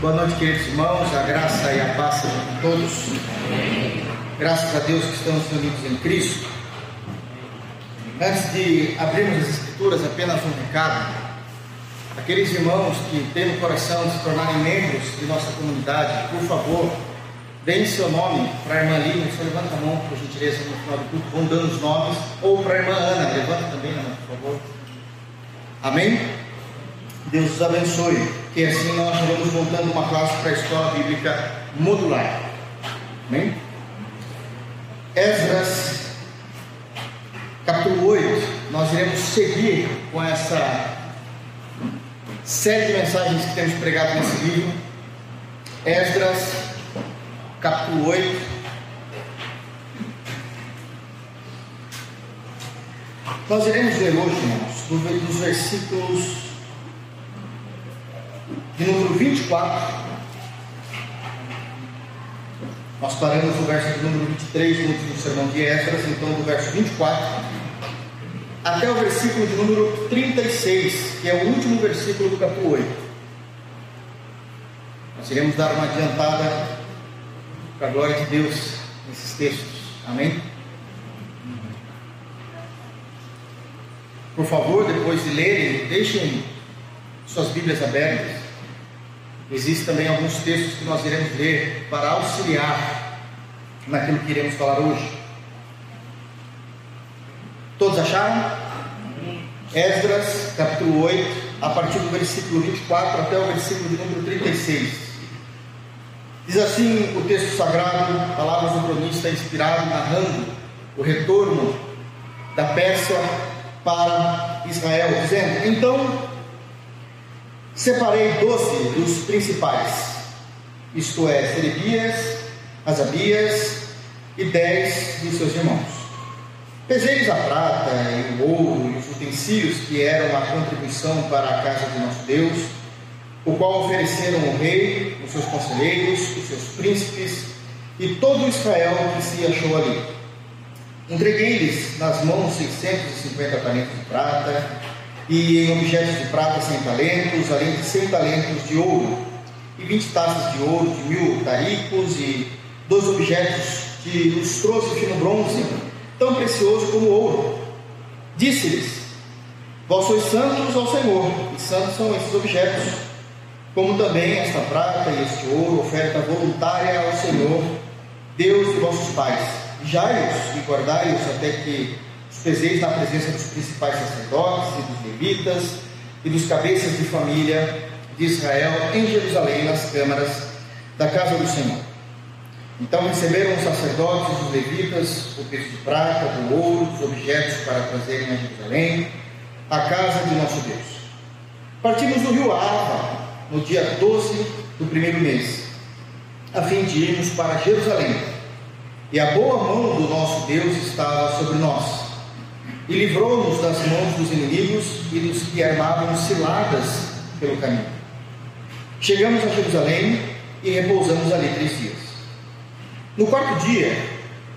Boa noite, queridos irmãos. A graça e a paz sejam com todos. Graças a Deus que estamos reunidos em Cristo. Antes de abrirmos as Escrituras, apenas um recado. Aqueles irmãos que têm no coração de se tornarem membros de nossa comunidade, por favor, deem seu nome para a irmã Lívia. Só levanta a mão, por gentileza, no final do culto. Vão dando os nomes. Ou para a irmã Ana. Levanta também a mão, por favor. Amém? Deus os abençoe. Que assim nós vamos montando uma classe para a escola bíblica modular. Amém? Esdras, capítulo 8. Nós iremos seguir com essa série de mensagens que temos pregado nesse livro. Esdras, capítulo 8. Nós iremos ler hoje, irmãos, dos versículos de número 24. Nós paramos no verso de número 23 no sermão de Esdras, então do verso 24 até o versículo de número 36, que é o último versículo do capítulo 8. Nós iremos dar uma adiantada para a glória de Deus nesses textos. Amém? Por favor, depois de lerem, deixem suas Bíblias abertas. Existem também alguns textos que nós iremos ler para auxiliar naquilo que iremos falar hoje. Todos acharam? Esdras, capítulo 8, a partir do versículo 24 até o versículo de número 36. Diz assim o texto sagrado, palavras do cronista inspirado, narrando o retorno da Pérsia para Israel, dizendo: Então Separei doze dos principais, isto é, Serebias, Asabias e dez dos seus irmãos. Pesei-lhes a prata e o ouro e os utensílios que eram a contribuição para a casa de nosso Deus, o qual ofereceram o rei, os seus conselheiros, os seus príncipes e todo Israel que se achou ali. Entreguei-lhes nas mãos 650 talentos de prata, e objetos de prata cem talentos, além de cem talentos de ouro, e vinte taças de ouro, de mil taricos, e dois objetos de lustroso e fino bronze, tão precioso como ouro. Disse-lhes: Vós sois santos ao Senhor, e santos são esses objetos, como também esta prata e este ouro, oferta voluntária ao Senhor, Deus de vossos pais. Jai-os e guardai-os até que peseis na presença dos principais sacerdotes e dos levitas e dos cabeças de família de Israel em Jerusalém, nas câmaras da casa do Senhor. Então receberam os sacerdotes e os levitas o peso de prata, do ouro, os objetos para trazerem a Jerusalém, a casa de nosso Deus. Partimos do rio Ava no dia 12 do primeiro mês, a fim de irmos para Jerusalém. E a boa mão do nosso Deus estava sobre nós e livrou-nos das mãos dos inimigos e dos que armavam ciladas pelo caminho. Chegamos a Jerusalém e repousamos ali três dias. No quarto dia,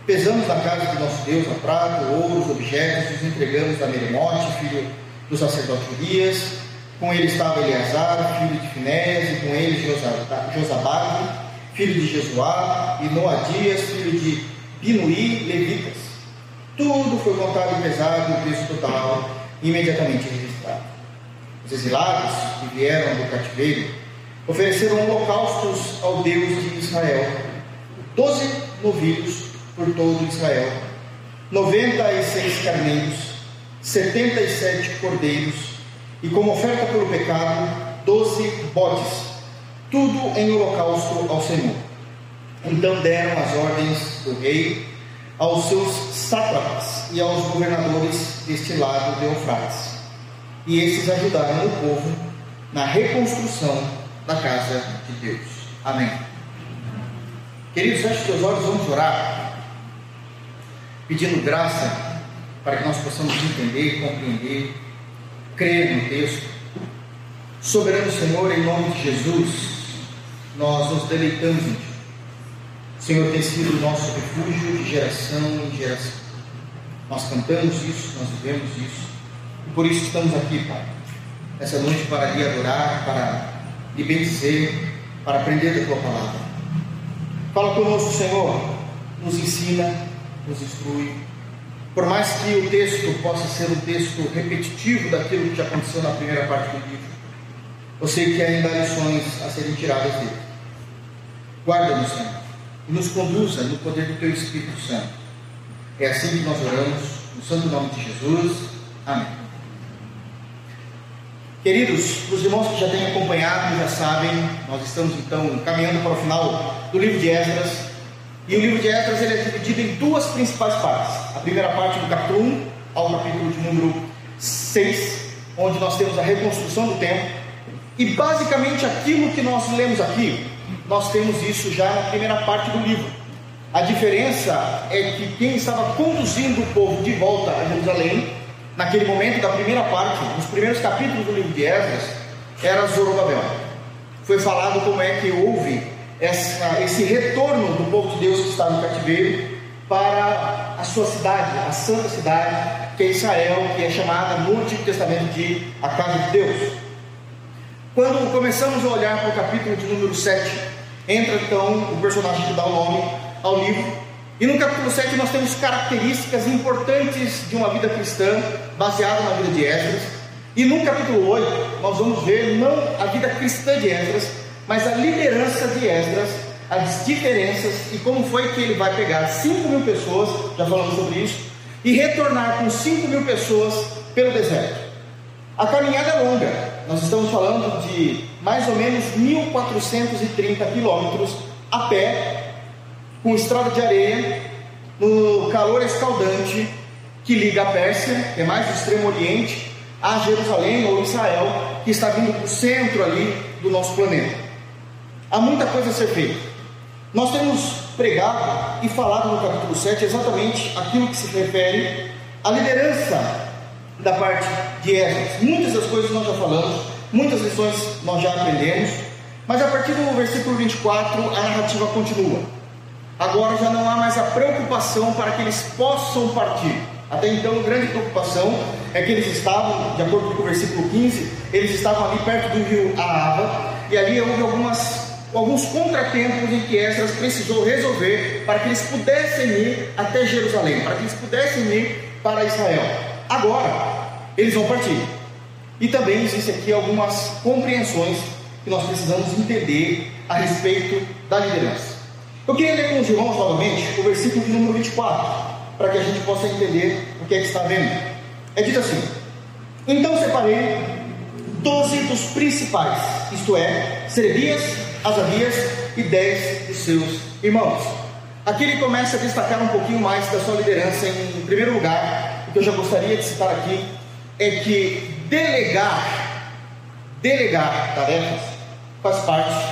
pesamos na casa de nosso Deus a prata, ouro, os objetos, os entregamos a Meremote, filho do sacerdote Urias. Com ele estava Eleazar, filho de Finéias, e com ele Josabade, filho de Jesuá, e Noadias, filho de Binuí, levitas. Tudo foi contado e pesado e o preço total imediatamente registrado. Os exilados que vieram do cativeiro ofereceram holocaustos ao Deus de Israel, doze novilhos por todo Israel, noventa e seis carneiros, setenta e sete cordeiros, e como oferta pelo pecado, doze bodes, tudo em holocausto ao Senhor. Então deram as ordens do rei aos seus sátrapas e aos governadores deste lado de Eufrates. E esses ajudaram o povo na reconstrução da casa de Deus. Amém. Queridos, feche seus olhos, vamos orar, pedindo graça para que nós possamos entender, compreender, crer no texto. Soberano Senhor, em nome de Jesus, nós nos deleitamos em Ti. Senhor tem sido o nosso refúgio de geração em geração. Nós cantamos isso, nós vivemos isso. E por isso estamos aqui, Pai. Essa noite para lhe adorar, para lhe bendizer, para aprender da tua palavra. Fala conosco, Senhor, nos ensina, nos instrui. Por mais que o texto possa ser um texto repetitivo daquilo que aconteceu na primeira parte do livro, eu sei que ainda há lições a serem tiradas dele. Guarda-nos, Senhor, e nos conduza no poder do Teu Espírito Santo. É assim que nós oramos, no santo nome de Jesus. Amém. Queridos, os irmãos que já têm acompanhado já sabem, nós estamos então caminhando para o final do livro de Esdras. E o livro de Esdras ele é dividido em duas principais partes. A primeira parte do capítulo 1 ao capítulo de número 6, onde nós temos a reconstrução do templo. E basicamente aquilo que nós lemos aqui, nós temos isso já na primeira parte do livro. A diferença é que quem estava conduzindo o povo de volta a Jerusalém naquele momento da primeira parte, nos primeiros capítulos do livro de Esdras, era Zorobabel. Foi falado como é que houve essa, esse retorno do povo de Deus que está no cativeiro para a sua cidade, a santa cidade, que é Israel, que é chamada no Antigo Testamento de a casa de Deus. Quando começamos a olhar para o capítulo de número 7, entra então o personagem que dá o nome ao livro, e no capítulo 7 nós temos características importantes de uma vida cristã baseada na vida de Esdras. E no capítulo 8 nós vamos ver não a vida cristã de Esdras, mas a liderança de Esdras, as diferenças e como foi que ele vai pegar 5 mil pessoas, já falamos sobre isso, e retornar com 5 mil pessoas pelo deserto. A caminhada é longa, nós estamos falando de mais ou menos 1.430 quilômetros a pé com estrada de areia, no calor escaldante que liga a Pérsia, que é mais do extremo oriente, a Jerusalém ou Israel, que está vindo para o centro ali do nosso planeta. Há muita coisa a ser feita. Nós temos pregado e falado no capítulo 7 exatamente aquilo que se refere à liderança da parte de Esdras. Muitas das coisas nós já falamos, muitas lições nós já aprendemos, mas a partir do versículo 24 a narrativa continua. Agora já não há mais a preocupação para que eles possam partir. Até então, a grande preocupação é que eles estavam, de acordo com o versículo 15, eles estavam ali perto do rio Aava, e ali houve algumas, alguns contratempos em que Esdras precisou resolver para que eles pudessem ir até Jerusalém, para que eles pudessem ir para Israel. Agora, eles vão partir. E também existe aqui algumas compreensões que nós precisamos entender a respeito da liderança. Eu queria ler com os irmãos novamente o versículo de número 24, para que a gente possa entender o que é que está vendo. É dito assim: Então separei doze dos principais, isto é, Serebias, Asabias e dez dos seus irmãos. Aqui ele começa a destacar um pouquinho mais da sua liderança. Em primeiro lugar, o que eu já gostaria de citar aqui é que delegar, delegar tarefas faz parte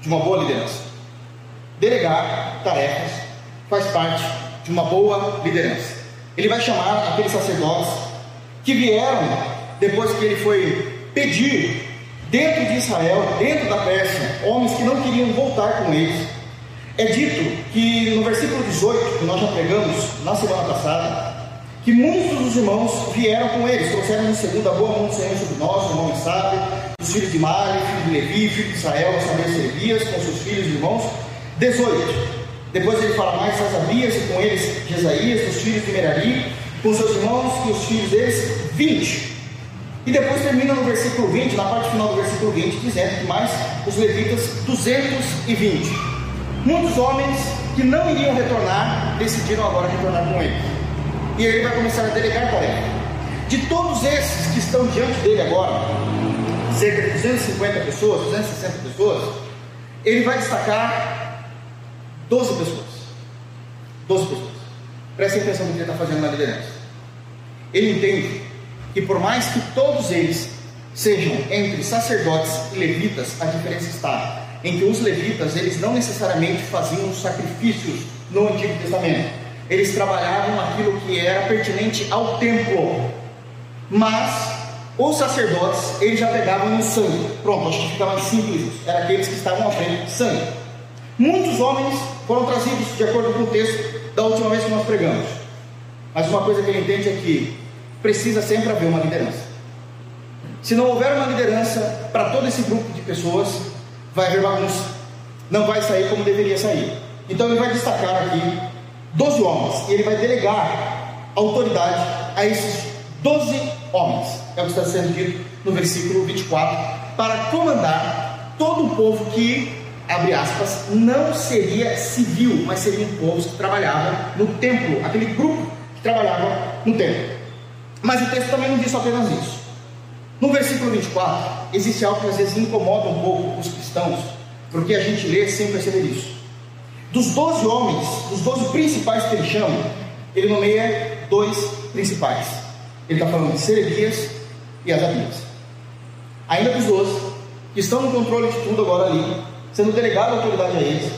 de uma boa liderança. Delegar tarefas faz parte de uma boa liderança. Ele vai chamar aqueles sacerdotes que vieram depois que ele foi pedir dentro de Israel, dentro da Pérsia, homens que não queriam voltar com eles. É dito que no versículo 18, que nós já pregamos na semana passada, que muitos dos irmãos vieram com eles, trouxeram em segunda boa mão do Senhor sobre nós, o irmão sabe, os filhos de Mari, filho de Levi, filho de Israel, as famílias Serebias, com seus filhos e irmãos, 18. Depois ele fala mais Asabias e com eles Jesaías, os filhos de Merari, com seus irmãos e os filhos deles, 20. E depois termina no versículo 20, na parte final do versículo 20, dizendo que mais os levitas 220. Muitos homens que não iriam retornar, decidiram agora retornar com ele. E ele vai começar a delegar tarefa. De todos esses que estão diante dele agora, cerca de 250 pessoas, 260 pessoas, ele vai destacar 12 pessoas. 12 pessoas. Prestem atenção no que ele está fazendo na liderança. Ele entende que por mais que todos eles sejam entre sacerdotes e levitas, a diferença está em que os levitas eles não necessariamente faziam sacrifícios no Antigo Testamento. Eles trabalhavam aquilo que era pertinente ao templo. Mas os sacerdotes, eles já pegavam no sangue. Pronto, acho que fica mais simples. Era aqueles que estavam de sangue. Muitos homens foram trazidos de acordo com o texto da última vez que nós pregamos. Mas uma coisa que ele entende é que precisa sempre haver uma liderança. Se não houver uma liderança para todo esse grupo de pessoas, vai haver bagunça, não vai sair como deveria sair. Então ele vai destacar aqui 12 homens e ele vai delegar autoridade a esses 12 homens, é o que está sendo dito no versículo 24, para comandar todo o povo que, abre aspas, não seria civil, mas seria um povo que trabalhava no templo, aquele grupo que trabalhava no templo. Mas o texto também não diz apenas isso. No versículo 24, existe algo que às vezes incomoda um pouco os cristãos, porque a gente lê sem perceber isso. Dos 12 homens, dos 12 principais que ele chama, ele nomeia dois principais. Ele está falando de Serebias e Asabias. Ainda dos 12, que estão no controle de tudo agora ali, sendo delegado a autoridade a eles,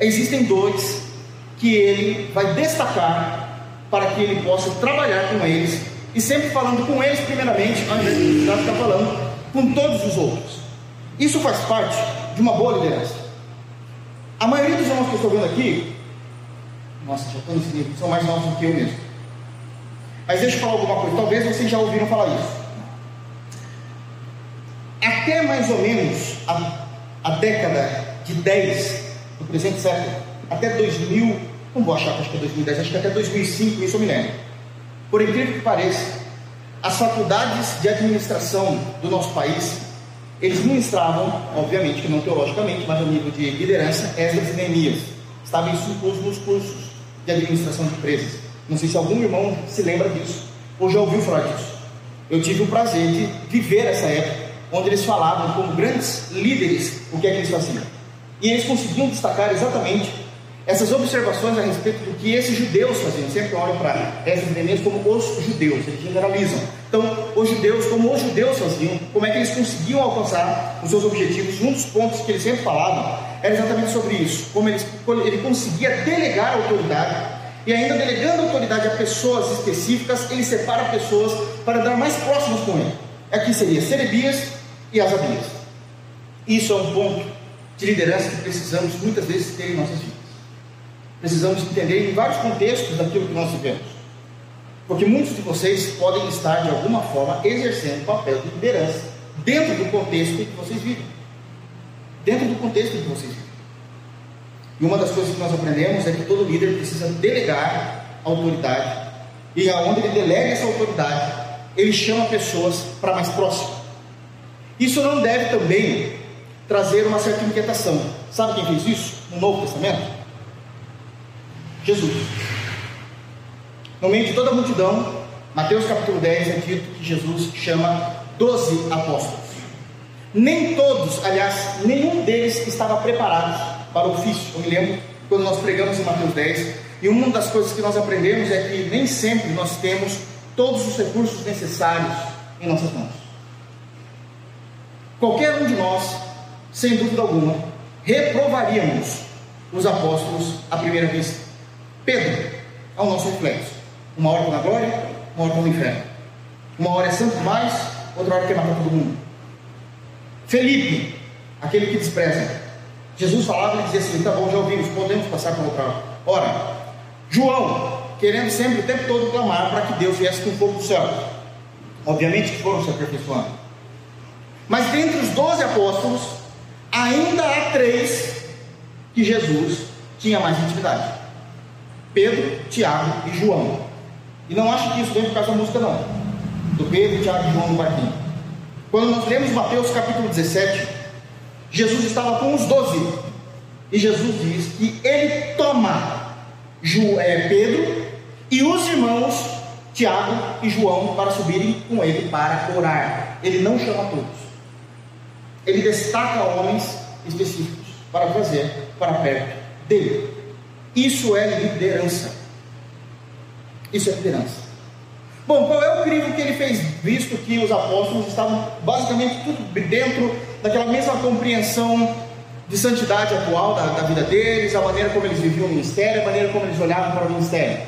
existem dois que ele vai destacar para que ele possa trabalhar com eles e sempre falando com eles primeiramente, invés de ficar falando com todos os outros. Isso faz parte de uma boa liderança. A maioria dos irmãos que eu estou vendo aqui, nossa, já estou nesse são mais novos do que eu mesmo. Mas deixa eu falar alguma coisa, talvez vocês já ouviram falar isso. Até mais ou menos a, a década de 10 do presente século, até 2000, não vou achar que acho que é 2010, acho que até 2005, isso eu me lembro por incrível que pareça, as faculdades de administração do nosso país, eles ministravam, obviamente que não teologicamente, mas no nível de liderança, Esdras e Neemias. Estava isso incluso nos cursos de administração de empresas. Não sei se algum irmão se lembra disso, ou já ouviu falar disso. Eu tive o prazer de viver essa época, onde eles falavam como grandes líderes o que é que eles faziam. E eles conseguiam destacar exatamente essas observações a respeito do que esses judeus faziam, sempre olham para essas Neemias como os judeus, eles generalizam. Então, os judeus, como os judeus faziam, como é que eles conseguiam alcançar os seus objetivos? Um dos pontos que eles sempre falavam era exatamente sobre isso, como eles, ele conseguia delegar a autoridade e ainda delegando a autoridade a pessoas específicas, ele separa pessoas para dar mais próximas com ele. Aqui seria Serebias e Asabias. Isso é um ponto de liderança que precisamos muitas vezes ter em nossas vidas precisamos entender em vários contextos daquilo que nós vivemos. Porque muitos de vocês podem estar, de alguma forma, exercendo papel de liderança dentro do contexto em que vocês vivem. Dentro do contexto em que vocês vivem. E uma das coisas que nós aprendemos é que todo líder precisa delegar autoridade. E aonde ele delega essa autoridade, ele chama pessoas para mais próximo. Isso não deve também trazer uma certa inquietação. Sabe quem fez isso no Novo Testamento? Jesus. No meio de toda a multidão, Mateus capítulo 10 é dito que Jesus chama doze apóstolos. Nem todos, aliás, nenhum deles estava preparado para o ofício. Eu me lembro quando nós pregamos em Mateus 10, e uma das coisas que nós aprendemos é que nem sempre nós temos todos os recursos necessários em nossas mãos. Qualquer um de nós, sem dúvida alguma, reprovaríamos os apóstolos à primeira vista. Pedro é o nosso reflexo. Uma hora na glória, uma hora no inferno. Uma hora é santo demais, outra hora quer matar todo mundo. Felipe, aquele que despreza. Jesus falava e dizia assim: tá bom, já ouvimos, podemos passar para outra hora. João, querendo sempre o tempo todo clamar para que Deus viesse com fogo do céu. Obviamente que foram se aperfeiçoando. Mas dentre os doze apóstolos, ainda há três que Jesus tinha mais intimidade. Pedro, Tiago e João. E não acho que isso vem por causa da música, não. Do Pedro, Tiago e João no barquinho. Quando nós lemos Mateus capítulo 17, Jesus estava com os doze. E Jesus diz que ele toma é, Pedro e os irmãos Tiago e João para subirem com ele para orar. Ele não chama todos. Ele destaca homens específicos para trazer para perto dele. Isso é liderança. Isso é liderança. Bom, qual é o crivo que ele fez, visto que os apóstolos estavam basicamente tudo dentro daquela mesma compreensão de santidade atual da, da vida deles, a maneira como eles viviam o ministério, a maneira como eles olhavam para o ministério?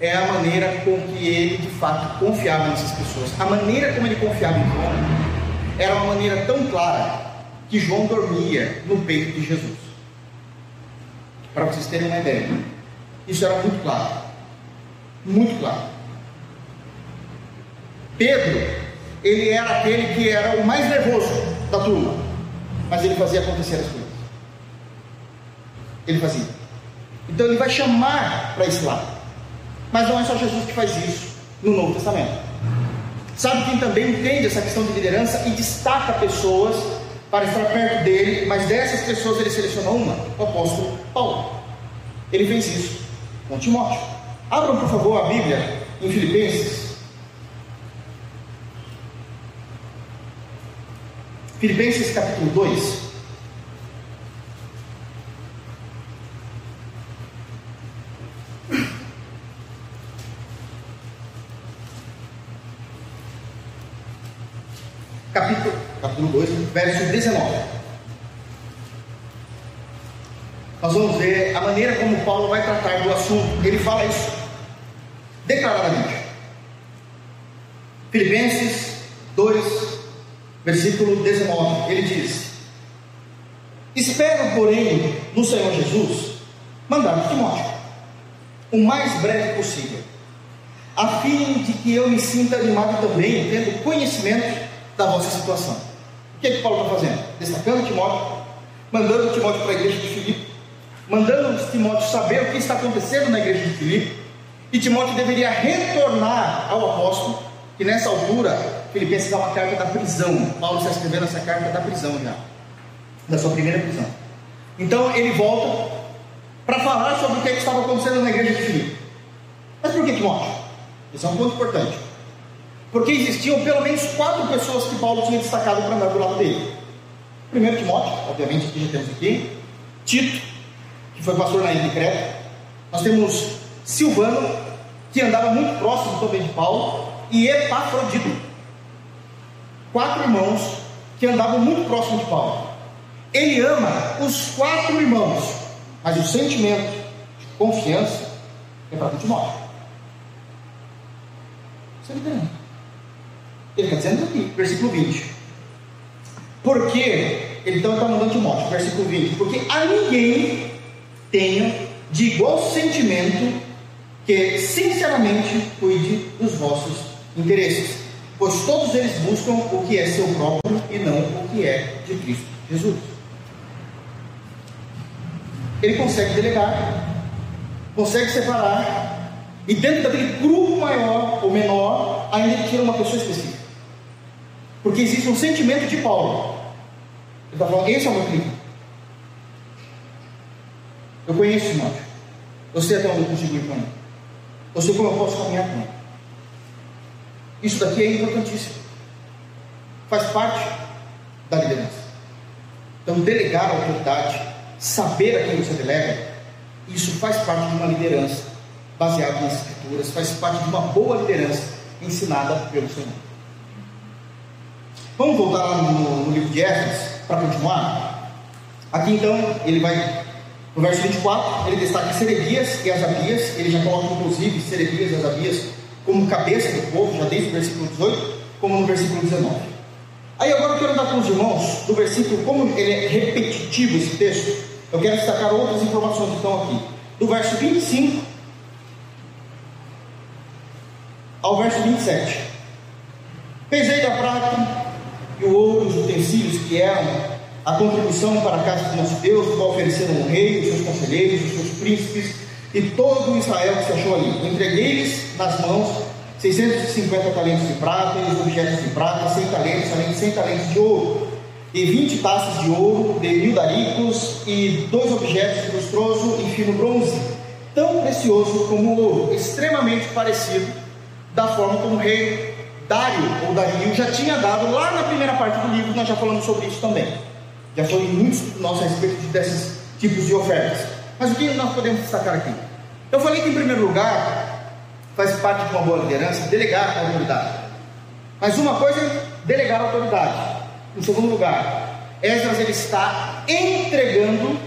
É a maneira com que ele de fato confiava nessas pessoas. A maneira como ele confiava em João era uma maneira tão clara que João dormia no peito de Jesus para vocês terem uma ideia. Isso era muito claro. Muito claro. Pedro, ele era aquele que era o mais nervoso da turma. mas ele fazia acontecer as coisas. Ele fazia. Então ele vai chamar para esse lado. Mas não é só Jesus que faz isso no Novo Testamento. Sabe quem também entende essa questão de liderança e destaca pessoas para estar perto dele, mas dessas pessoas ele seleciona uma, o apóstolo Paulo. Ele fez isso com Timóteo. Abram, por favor, a Bíblia em Filipenses. Filipenses capítulo 2. Capítulo, capítulo 2, verso 19. nós vamos ver a maneira como Paulo vai tratar do assunto. Ele fala isso declaradamente. Filipenses 2, versículo 19, ele diz: Espero, porém, no Senhor Jesus, mandar Timóteo, o mais breve possível, a fim de que eu me sinta animado também, tendo conhecimento da vossa situação. O que é que Paulo está fazendo? Destacando Timóteo, mandando Timóteo para a igreja de Filipe, mandando Timóteo saber o que está acontecendo na igreja de Filipe, e Timóteo deveria retornar ao apóstolo, que nessa altura, Filipenses é uma carta da prisão. Paulo está escrevendo essa carta da prisão já, da sua primeira prisão. Então ele volta para falar sobre o que, é que estava acontecendo na igreja de Filipe. Mas por que Timóteo? Esse é um ponto importante. Porque existiam pelo menos quatro pessoas que Paulo tinha destacado para andar do lado dele. Primeiro Timóteo, obviamente, que já temos aqui. Tito, que foi pastor na ilha de Creta. Nós temos Silvano, que andava muito próximo também de Paulo, e Epafrodito. Quatro irmãos que andavam muito próximo de Paulo. Ele ama os quatro irmãos, mas o sentimento de confiança é para Timóteo. Você entende? Ele está dizendo aqui, versículo 20. Porque, ele então está mandando Timóteo, versículo 20, porque a ninguém tenha de igual sentimento que sinceramente cuide dos vossos interesses, pois todos eles buscam o que é seu próprio e não o que é de Cristo Jesus. Ele consegue delegar, consegue separar, e dentro daquele grupo maior ou menor, ainda tira uma pessoa específica. Porque existe um sentimento de Paulo. Ele está falando, esse é o meu clima. Eu conheço o. Eu sei até onde eu consigo ir com ele. Eu sei como eu posso caminhar com ele. Isso daqui é importantíssimo. Faz parte da liderança. Então, delegar a autoridade, saber a quem você delega, isso faz parte de uma liderança baseada nas escrituras, faz parte de uma boa liderança ensinada pelo Senhor. Vamos voltar lá no, no livro de Esdras para continuar? Aqui então ele vai no verso 24, ele destaca Serebias e Asabias, ele já coloca inclusive Serebias e Asabias como cabeça do povo, já desde o versículo 18, como no versículo 19. Aí agora eu quero dar com os irmãos, do versículo, como ele é repetitivo esse texto, eu quero destacar outras informações que estão aqui. Do verso 25 ao verso 27. Pesei da prata e os utensílios que eram a contribuição para a casa de nosso Deus, qual ofereceram o rei, os seus conselheiros, os seus príncipes e todo o Israel que se achou ali. Entreguei-lhes nas mãos 650 talentos de prata e os objetos de prata, 100 talentos, além de 100 talentos de ouro, e 20 taças de ouro, de mil daricos, e dois objetos lustroso e fino bronze, tão precioso como o ouro, extremamente parecido da forma como o rei Dário ou Dario já tinha dado lá na primeira parte do livro, nós já falamos sobre isso também. Já foi muitos nós a respeito desses tipos de ofertas. Mas o que nós podemos destacar aqui? Eu falei que, em primeiro lugar, faz parte de uma boa liderança delegar a autoridade. Mas uma coisa é delegar a autoridade. Em segundo lugar, Esdras ele está entregando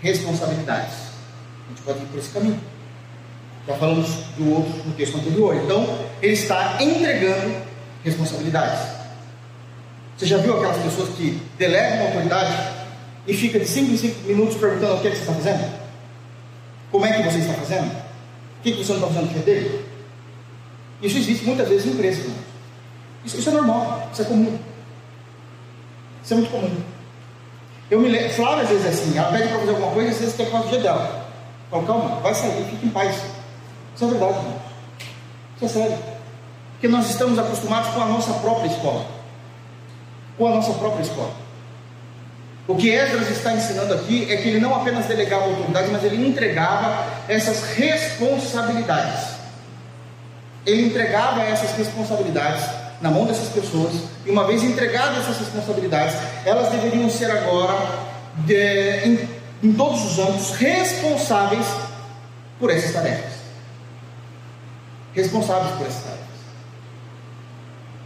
responsabilidades. A gente pode ir por esse caminho. Já falamos do outro no texto anterior. Então, ele está entregando responsabilidades. Você já viu aquelas pessoas que delegam uma autoridade e fica de 5 em 5 minutos perguntando o que, é que você está fazendo? Como é que você está fazendo? O que, é que você não está fazendo que dele? Isso existe muitas vezes em empresas. Isso, isso é normal, isso é comum. Isso é muito comum. Eu me lembro, Flávia às vezes é assim, ela pede para fazer alguma coisa e às vezes quer que faça o dia dela. Calma, vai sair, fique em paz. Isso é verdade, irmão. Isso é sério. Porque nós estamos acostumados com a nossa própria escola. Com a nossa própria escola. O que Esdras está ensinando aqui é que ele não apenas delegava autoridade, mas ele entregava essas responsabilidades. Ele entregava essas responsabilidades na mão dessas pessoas, e uma vez entregadas essas responsabilidades, elas deveriam ser agora, de, em, em todos os âmbitos, responsáveis por essas tarefas. Responsáveis por essas tarefas.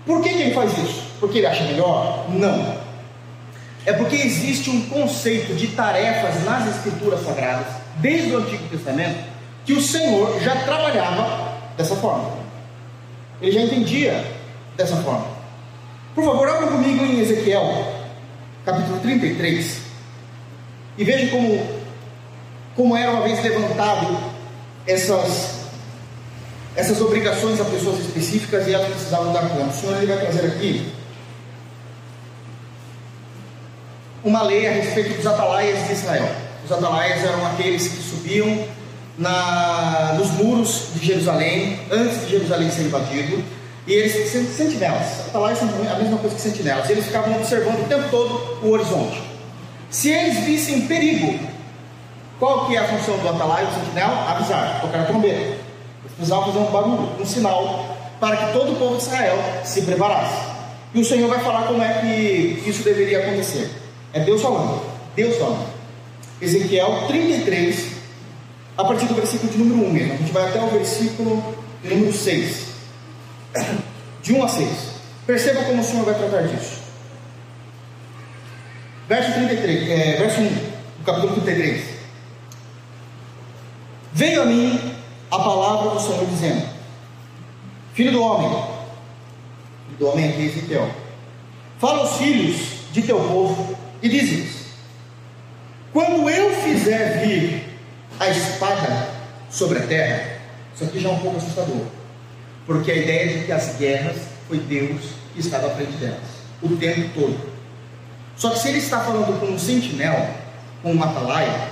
Por que, que ele faz isso? Porque ele acha melhor? Não. É porque existe um conceito de tarefas nas Escrituras Sagradas, desde o Antigo Testamento, que o Senhor já trabalhava dessa forma. Ele já entendia dessa forma. Por favor, abra comigo em Ezequiel, capítulo 33, e veja como, como era uma vez levantado essas, essas obrigações a pessoas específicas e elas precisavam dar conta. O Senhor ele vai trazer aqui uma lei a respeito dos atalaias de Israel. Os atalaias eram aqueles que subiam na, nos muros de Jerusalém, antes de Jerusalém ser invadido, e eles, sentinelas, atalaia são a mesma coisa que sentinelas, eles ficavam observando o tempo todo o horizonte. Se eles vissem perigo, qual que é a função do atalaia do sentinela? Avisar, tocar a trombeta. Eles precisavam fazer um barulho, um sinal, para que todo o povo de Israel se preparasse. E o Senhor vai falar como é que isso deveria acontecer. É Deus falando, Deus falando. Ezequiel 33, a partir do versículo de número 1 mesmo. A gente vai até o versículo de número 6 de 1 a 6. Perceba como o Senhor vai tratar disso. Verso 33, é, verso 1, do capítulo 33. Veio a mim a palavra do Senhor dizendo: Filho do homem, do homem aqui é Ezequiel, fala aos filhos de teu povo e diz-lhes: Quando eu fizer vir a espada sobre a terra, isso aqui já é um pouco assustador. Porque a ideia de que as guerras foi Deus que estava à frente delas, o tempo todo. Só que se ele está falando com um sentinela, com um atalaia,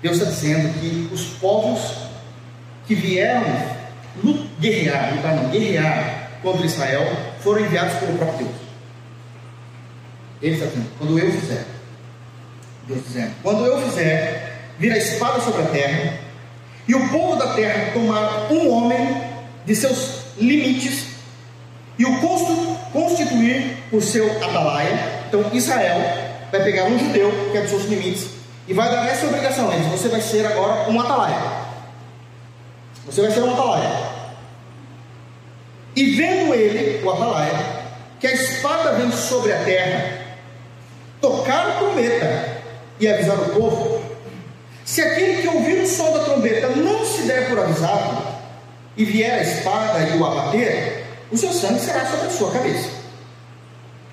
Deus está dizendo que os povos que vieram guerrear, lutar não, guerrear contra Israel, foram enviados pelo próprio Deus. Ele está dizendo, quando eu fizer, Deus dizendo, quando eu fizer vir a espada sobre a terra, e o povo da terra tomar um homem de seus limites e o constituir por seu atalaia. Então, Israel vai pegar um judeu, que é dos seus limites, e vai dar essa obrigação a eles: você vai ser agora um atalaia. Você vai ser um atalaia. E vendo ele, o atalaia, que a espada vem sobre a terra, tocar a trombeta e avisar o povo, se aquele que ouvir o som da trombeta não se der por avisado, e vier a espada e o abater, o seu sangue será sobre a sua cabeça.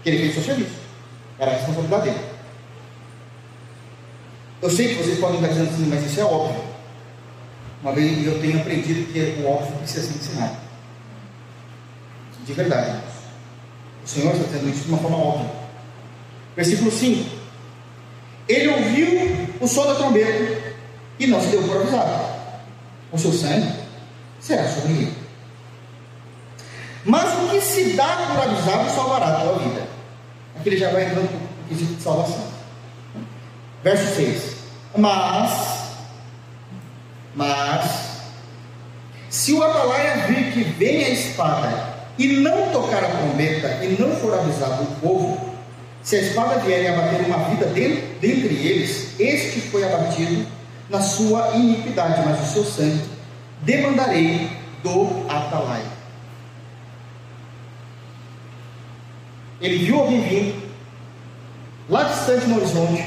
Que ele fez o seu serviço. Era a responsabilidade dele. Eu sei que vocês podem estar dizendo assim, mas isso é óbvio. Uma vez eu tenho aprendido que o óbvio precisa ser ensinado. De verdade. O Senhor está dizendo isso de uma forma óbvia. Versículo 5. Ele ouviu o som da trombeta e não se deu por avisado. O seu sangue será sobre. Mas o que se dá por avisado salvará a tua vida. Aqui ele já vai entrando no quesito de salvação. Verso 6. Mas, mas, se o atalaia vir que vem a espada e não tocar a trombeta e não for avisado o povo, se a espada vier e abater uma vida dentre eles, este foi abatido na sua iniquidade, mas o seu sangue demandarei do atalaia. Ele viu alguém vindo, lá distante no horizonte,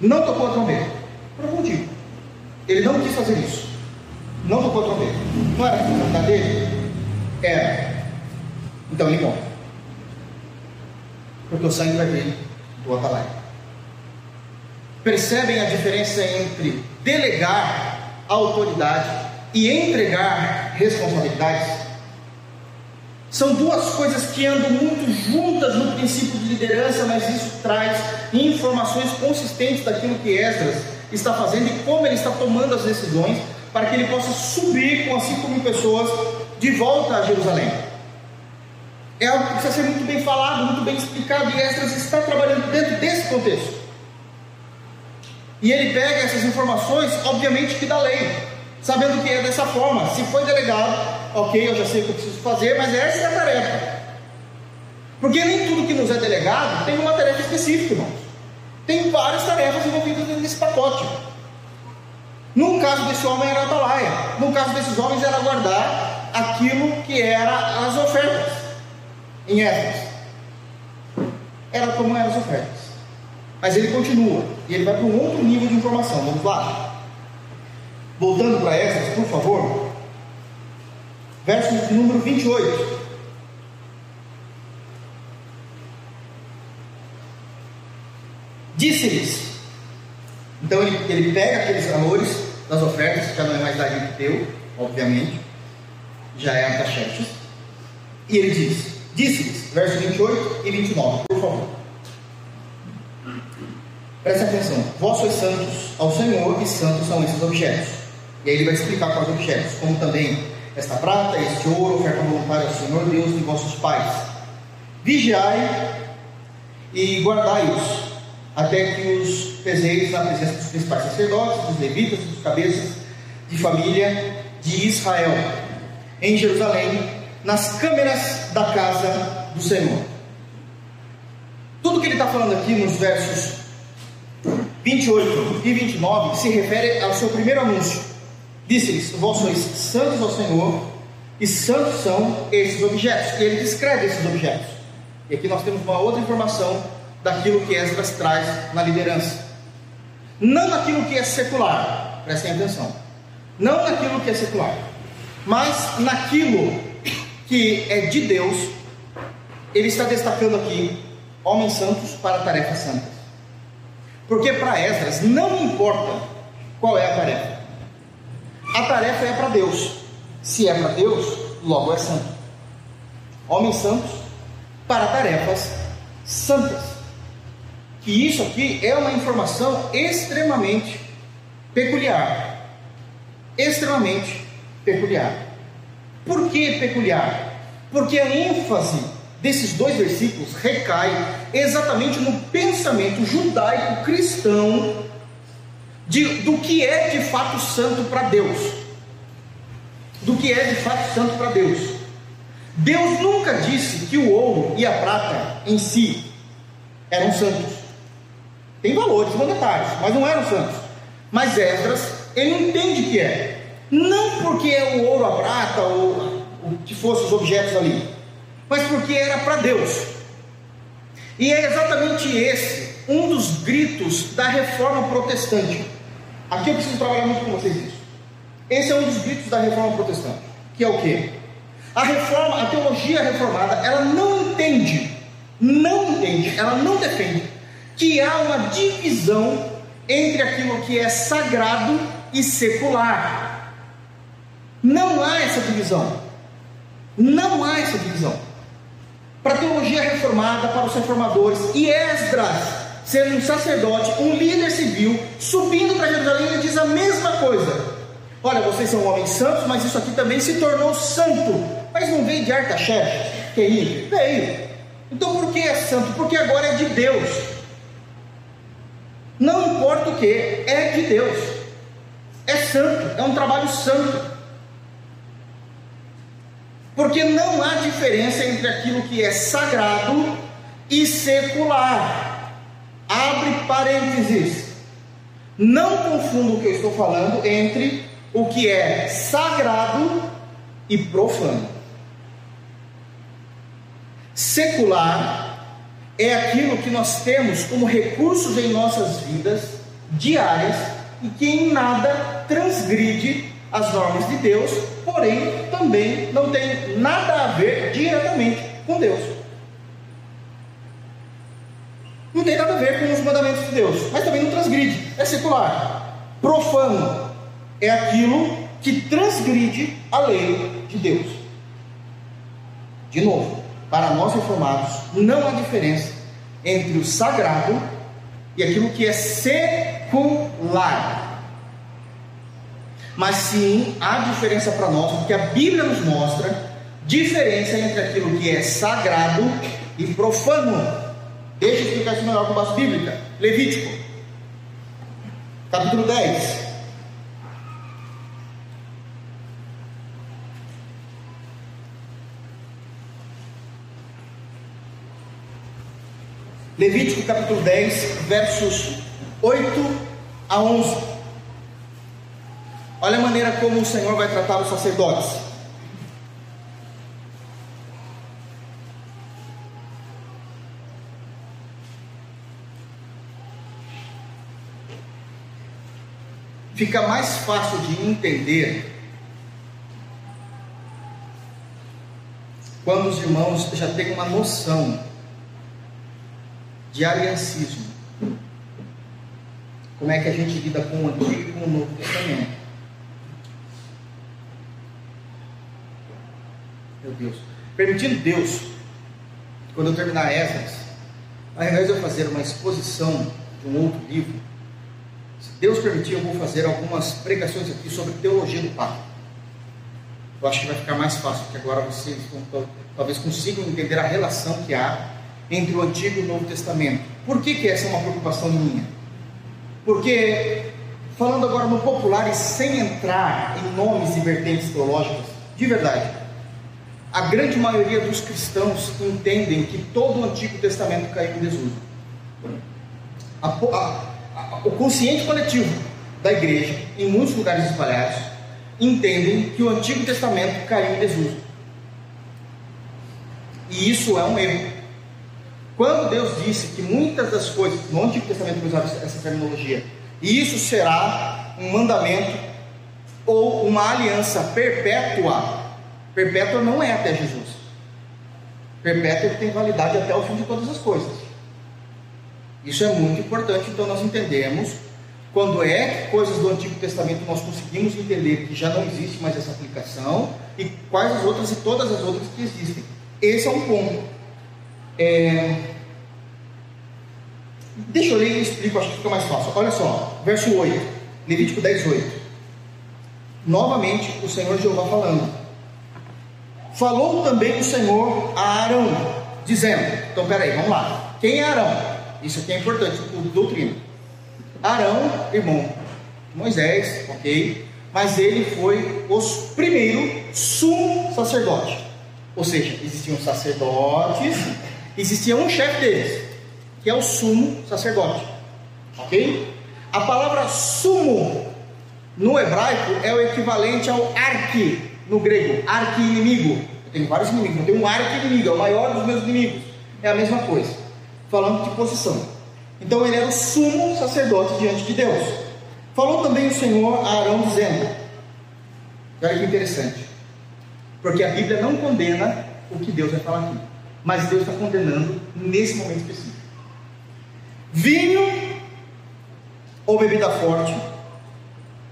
não tocou a trombeta, por algum motivo. Ele não quis fazer isso. Não tocou a trombeta. Não era a responsabilidade dele? Era. Então ele morre. Porque o sangue vai vir do atalaia. Percebem a diferença entre delegar autoridade e entregar responsabilidades. São duas coisas que andam muito juntas no princípio de liderança, mas isso traz informações consistentes daquilo que Esdras está fazendo e como ele está tomando as decisões para que ele possa subir com as 5 mil pessoas de volta a Jerusalém. É algo que precisa ser muito bem falado, muito bem explicado, e Esdras está trabalhando dentro desse contexto. E ele pega essas informações, obviamente que da lei, sabendo que é dessa forma. Se foi delegado, ok, eu já sei o que eu preciso fazer, mas essa é a tarefa. Porque nem tudo que nos é delegado tem uma tarefa específica, irmãos. Tem várias tarefas envolvidas nesse pacote. No caso desse homem era atalaia, no caso desses homens era guardar aquilo que era as ofertas em Éfeso. Era como eram as ofertas. Mas ele continua e ele vai para um outro nível de informação. Vamos lá. Voltando para essas, por favor. Verso número 28. Disse-lhes. Então ele, ele pega aqueles valores das ofertas, que já não é mais Davi que deu, obviamente, já é Artaxerxes, e ele diz: Disse-lhes, verso 28 e 29, por favor. Preste atenção: Vós sois santos ao Senhor, e santos são esses objetos. E aí ele vai explicar quais objetos, como também esta prata, este ouro, oferta voluntária ao Senhor Deus de vossos pais. Vigiai e guardai-os, até que os peseis na presença dos principais sacerdotes, dos levitas, dos cabeças de família de Israel, em Jerusalém, nas câmeras da casa do Senhor. Tudo que ele está falando aqui nos versos 28 e 29 se refere ao seu primeiro anúncio Disse-lhes: Vós sois santos ao Senhor, e santos são esses objetos. E ele descreve esses objetos. E aqui nós temos uma outra informação daquilo que Esdras traz na liderança. Não naquilo que é secular, prestem atenção. Não naquilo que é secular, mas naquilo que é de Deus. Ele está destacando aqui homens santos para tarefas santas. Porque para Esdras não importa qual é a tarefa. A tarefa é para Deus. Se é para Deus, logo é santo. Homens santos para tarefas santas. Que isso aqui é uma informação extremamente peculiar. Extremamente peculiar. Por que peculiar? Porque a ênfase desses dois versículos recai exatamente no pensamento judaico cristão de, do que é de fato santo para Deus. Do que é de fato santo para Deus. Deus nunca disse que o ouro e a prata em si eram santos. Tem valores monetários, mas não eram santos. Mas Esdras, ele entende que é. Não porque é o ouro, a prata ou o que fossem os objetos ali, mas porque era para Deus. E é exatamente esse um dos gritos da reforma protestante. Aqui eu preciso trabalhar muito com vocês isso. Esse é um dos gritos da reforma protestante, que é o que? A reforma, a teologia reformada, ela não entende, não entende, ela não defende que há uma divisão entre aquilo que é sagrado e secular. Não há essa divisão. Não há essa divisão. Para a teologia reformada, para os reformadores, e Esdras sendo um sacerdote, um líder civil, subindo para Jerusalém, ele diz a mesma coisa. Olha, vocês são homens santos, mas isso aqui também se tornou santo. Mas não veio de Artaxerxes, que é? Veio. Então por que é santo? Porque agora é de Deus. Não importa o que, é de Deus. É santo, é um trabalho santo. Porque não há diferença entre aquilo que é sagrado e secular. Abre parênteses. Não confunda o que eu estou falando entre o que é sagrado e profano. Secular é aquilo que nós temos como recursos em nossas vidas diárias e que em nada transgride as normas de Deus, porém também não tem nada a ver diretamente com Deus. Não tem nada a ver com os mandamentos de Deus, mas também não transgride, é secular. Profano é aquilo que transgride a lei de Deus. De novo, para nós reformados, não há diferença entre o sagrado e aquilo que é secular. Mas sim há diferença para nós, porque a Bíblia nos mostra diferença entre aquilo que é sagrado e profano. Deixa eu explicar isso melhor com base bíblica. Levítico, capítulo 10. Levítico capítulo 10, versos 8 a 11. Olha a maneira como o Senhor vai tratar os sacerdotes. Fica mais fácil de entender quando os irmãos já têm uma noção de aliancismo. Como é que a gente lida com o Antigo e com o Novo Testamento? Meu Deus. Permitindo Deus, quando eu terminar Esdras, ao invés de eu fazer uma exposição de um outro livro, se Deus permitir, eu vou fazer algumas pregações aqui sobre teologia do pacto. Eu acho que vai ficar mais fácil, porque agora vocês vão, talvez consigam entender a relação que há entre o Antigo e o Novo Testamento. Por que, que essa é uma preocupação minha? Porque, falando agora no popular e sem entrar em nomes e vertentes teológicas, de verdade, a grande maioria dos cristãos entendem que todo o Antigo Testamento caiu em desuso. A, a, a, o consciente coletivo da igreja, em muitos lugares espalhados, entendem que o Antigo Testamento caiu em desuso. E isso é um erro. Quando Deus disse que muitas das coisas, no Antigo Testamento usava essa terminologia, e isso será um mandamento ou uma aliança perpétua, perpétua não é até Jesus. Perpétua tem validade até o fim de todas as coisas. Isso é muito importante, então nós entendemos quando é que coisas do Antigo Testamento nós conseguimos entender que já não existe mais essa aplicação e quais as outras e todas as outras que existem. Esse é um ponto. É... Deixa eu ler e explico, acho que fica mais fácil. Olha só, verso 8, Levítico 10, 8. Novamente o Senhor Jeová falando. Falou também o Senhor a Arão, dizendo: Então peraí, vamos lá. Quem é Arão? Isso aqui é importante, o doutrina. Arão, irmão, Moisés, ok, mas ele foi os primeiro sumo sacerdote. Ou seja, existiam sacerdotes existia um chefe deles, que é o sumo sacerdote. Ok? A palavra sumo no hebraico é o equivalente ao arque no grego, arque inimigo. Eu tenho vários inimigos, eu tenho um arque inimigo, é o maior dos meus inimigos. É a mesma coisa, falando de posição. Então ele era o sumo sacerdote diante de Deus. Falou também o Senhor a Arão dizendo: Olha que interessante, porque a Bíblia não condena o que Deus vai falar aqui mas Deus está condenando nesse momento específico. Vinho ou bebida forte,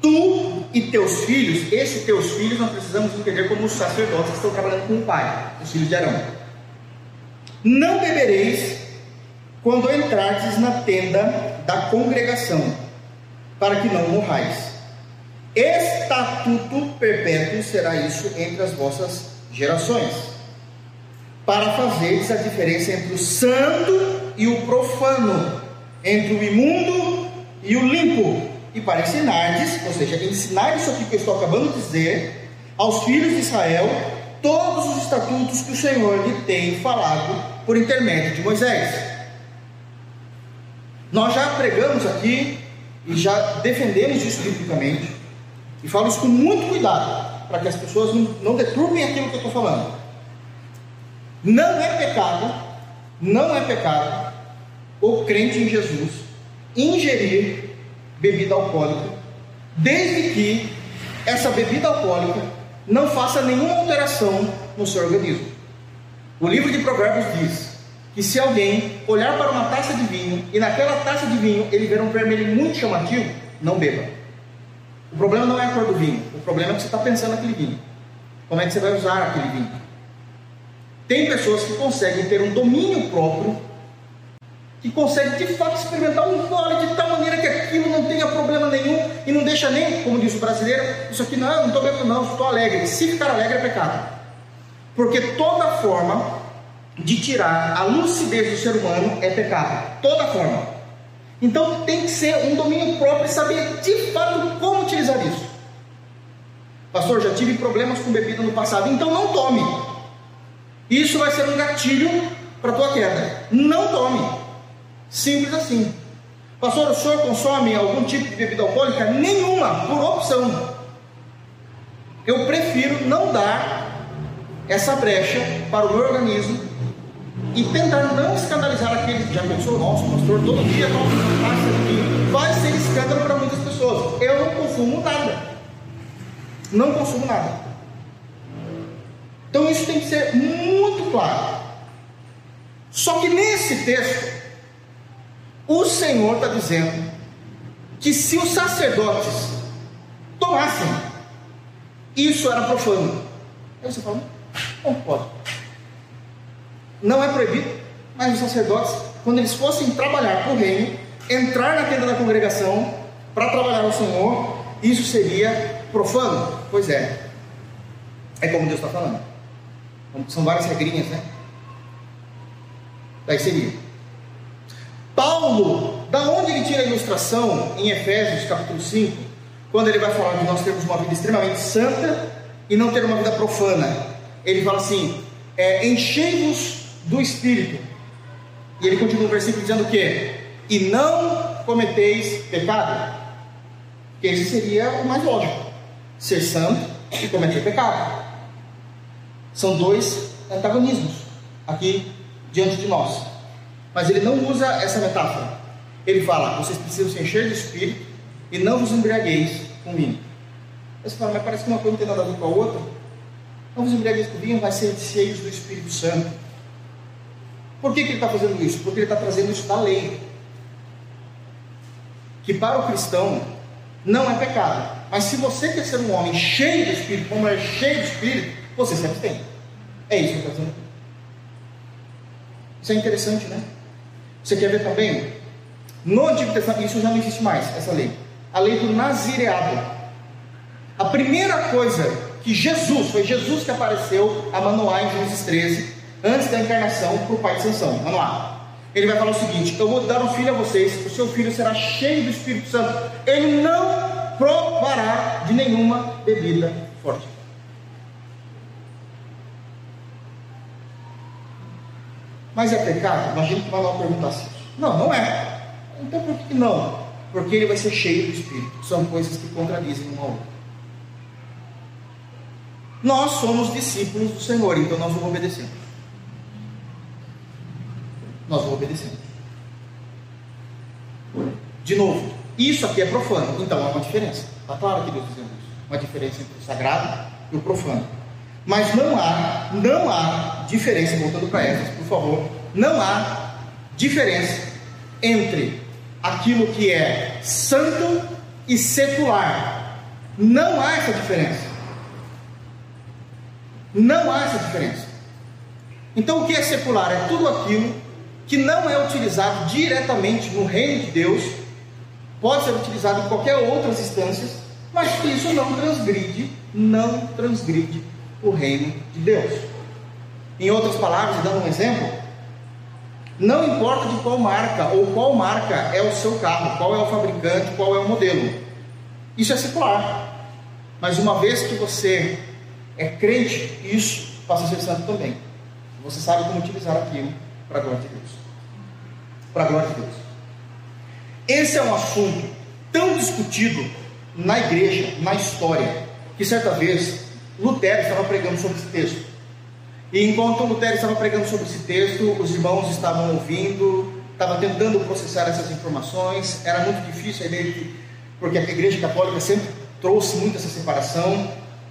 tu e teus filhos, esses teus filhos nós precisamos entender como os sacerdotes que estão trabalhando com o pai, os filhos de Arão. Não bebereis quando entrardes na tenda da congregação, para que não morrais. Estatuto perpétuo será isso entre as vossas gerações para fazeres a diferença entre o santo e o profano, entre o imundo e o limpo, e para ensinardes, ou seja, ensinar isso aqui que eu estou acabando de dizer, aos filhos de Israel, todos os estatutos que o Senhor lhe tem falado por intermédio de Moisés. Nós já pregamos aqui e já defendemos isso biblicamente, e falo isso com muito cuidado, para que as pessoas não, não deturpem aquilo que eu estou falando. Não é pecado, não é pecado o crente em Jesus ingerir bebida alcoólica, desde que essa bebida alcoólica não faça nenhuma alteração no seu organismo. O livro de Provérbios diz que se alguém olhar para uma taça de vinho e naquela taça de vinho ele ver um vermelho muito chamativo, não beba. O problema não é a cor do vinho, o problema é que você está pensando naquele vinho. Como é que você vai usar aquele vinho? Tem pessoas que conseguem ter um domínio próprio, que conseguem de fato experimentar um gole de tal maneira que aquilo não tenha problema nenhum e não deixa nem, como diz o brasileiro, isso aqui não, não estou bebendo, não, estou alegre. Se ficar alegre é pecado. Porque toda forma de tirar a lucidez do ser humano é pecado. Toda forma. Então tem que ser um domínio próprio e saber de fato como utilizar isso. Pastor, já tive problemas com bebida no passado, então não tome. Isso vai ser um gatilho para a tua queda. Não tome. Simples assim. Pastor, o senhor consome algum tipo de bebida alcoólica? Nenhuma, por opção. Eu prefiro não dar essa brecha para o meu organismo e tentar não escandalizar aqueles que já pensou, nossa, pastor, todo dia toma aqui. Vai ser escândalo para muitas pessoas. Eu não consumo nada. Não consumo nada. Então isso tem que ser muito claro. Só que nesse texto, o Senhor está dizendo que se os sacerdotes tomassem, isso era profano. Aí você fala, não pode. Não é proibido, mas os sacerdotes, quando eles fossem trabalhar para o reino, entrar na tenda da congregação para trabalhar ao Senhor, isso seria profano? Pois é. É como Deus está falando. São várias regrinhas, né? Daí seria. Paulo, da onde ele tira a ilustração em Efésios capítulo 5, quando ele vai falar de nós termos uma vida extremamente santa e não ter uma vida profana? Ele fala assim: é, enchei-vos do Espírito. E ele continua o versículo dizendo o quê? E não cometeis pecado. Que esse seria o mais lógico: ser santo e cometer pecado. São dois antagonismos aqui diante de nós. Mas ele não usa essa metáfora. Ele fala: vocês precisam se encher de espírito e não vos embriagueis com vinho. Você fala, mas parece que uma coisa não tem nada a ver com a outra. Não vos embriagueis com vinho, vai ser cheios do Espírito Santo. Por que, que ele está fazendo isso? Porque ele está trazendo isso da lei. Que para o cristão não é pecado. Mas se você quer ser um homem cheio do Espírito, como é cheio do Espírito, você se abstém. É isso que eu estou dizendo. Isso é interessante, né? Você quer ver também? No Antigo Testamento, isso já não existe mais, essa lei. A lei do nazireado. A primeira coisa que Jesus, foi Jesus que apareceu a Manoá em Gênesis 13, antes da encarnação para o pai de Sansão. Lá. Ele vai falar o seguinte: Eu vou dar um filho a vocês, o seu filho será cheio do Espírito Santo. Ele não provará de nenhuma bebida forte. Mas é pecado? Imagina que vai lá perguntar assim. Não, não é. Então por que não? Porque ele vai ser cheio do Espírito. São coisas que contradizem uma outra. Nós somos discípulos do Senhor, então nós vamos obedecer nós vamos obedecer. De novo, isso aqui é profano, então há uma diferença. Está claro que Deus dizendo isso. Uma diferença entre o sagrado e o profano. Mas não há, não há diferença, voltando para Éfeso, favor, não há diferença entre aquilo que é santo e secular. Não há essa diferença. Não há essa diferença. Então o que é secular? É tudo aquilo que não é utilizado diretamente no reino de Deus, pode ser utilizado em qualquer outras instâncias, mas que isso não transgride, não transgride o reino de Deus. Em outras palavras, dando um exemplo, não importa de qual marca ou qual marca é o seu carro, qual é o fabricante, qual é o modelo. Isso é secular. Mas uma vez que você é crente, isso passa a ser santo também. Você sabe como utilizar aquilo para a glória de Deus. Para a glória de Deus. Esse é um assunto tão discutido na igreja, na história, que certa vez Lutero estava pregando sobre esse texto. E enquanto Lutero estava pregando sobre esse texto, os irmãos estavam ouvindo, estavam tentando processar essas informações. Era muito difícil, porque a igreja católica sempre trouxe muito essa separação.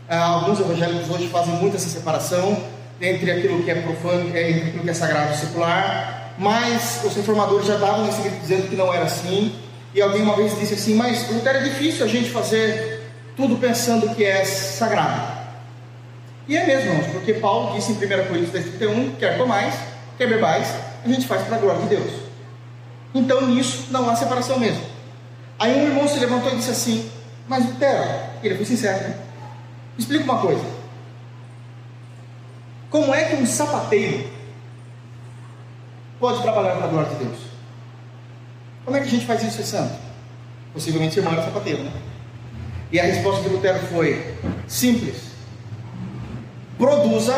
Ah, alguns evangélicos hoje fazem muito essa separação entre aquilo que é profano, é, entre aquilo que é sagrado e secular, mas os reformadores já estavam nesse grito dizendo que não era assim, e alguém uma vez disse assim, mas Lutero é difícil a gente fazer tudo pensando que é sagrado. E é mesmo, irmãos, porque Paulo disse em 1 Coríntios 31, quer comais, quer bebais, a gente faz para a glória de Deus. Então nisso não há separação mesmo. Aí um irmão se levantou e disse assim, mas pera, ele foi sincero, né? Explica uma coisa. Como é que um sapateiro pode trabalhar para a glória de Deus? Como é que a gente faz isso, santo? Possivelmente irmão era sapateiro, né? E a resposta de Lutero foi simples: produza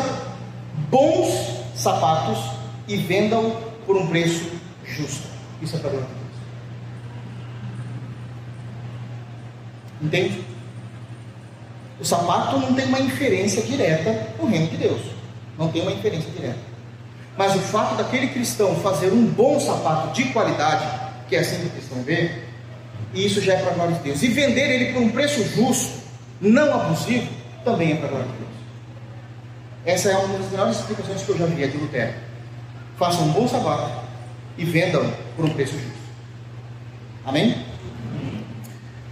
bons sapatos e venda-o por um preço justo. Isso é para Deus. Entende? O sapato não tem uma inferência direta no reino de Deus. Não tem uma inferência direta. Mas o fato daquele cristão fazer um bom sapato de qualidade, que é assim que o cristão vê, isso já é para a glória de Deus. E vender ele por um preço justo, não abusivo, também é para a glória de Deus. Essa é uma das melhores explicações que eu já vi no Lutero. Faça um bom sapato e vendam por um preço justo. Amém?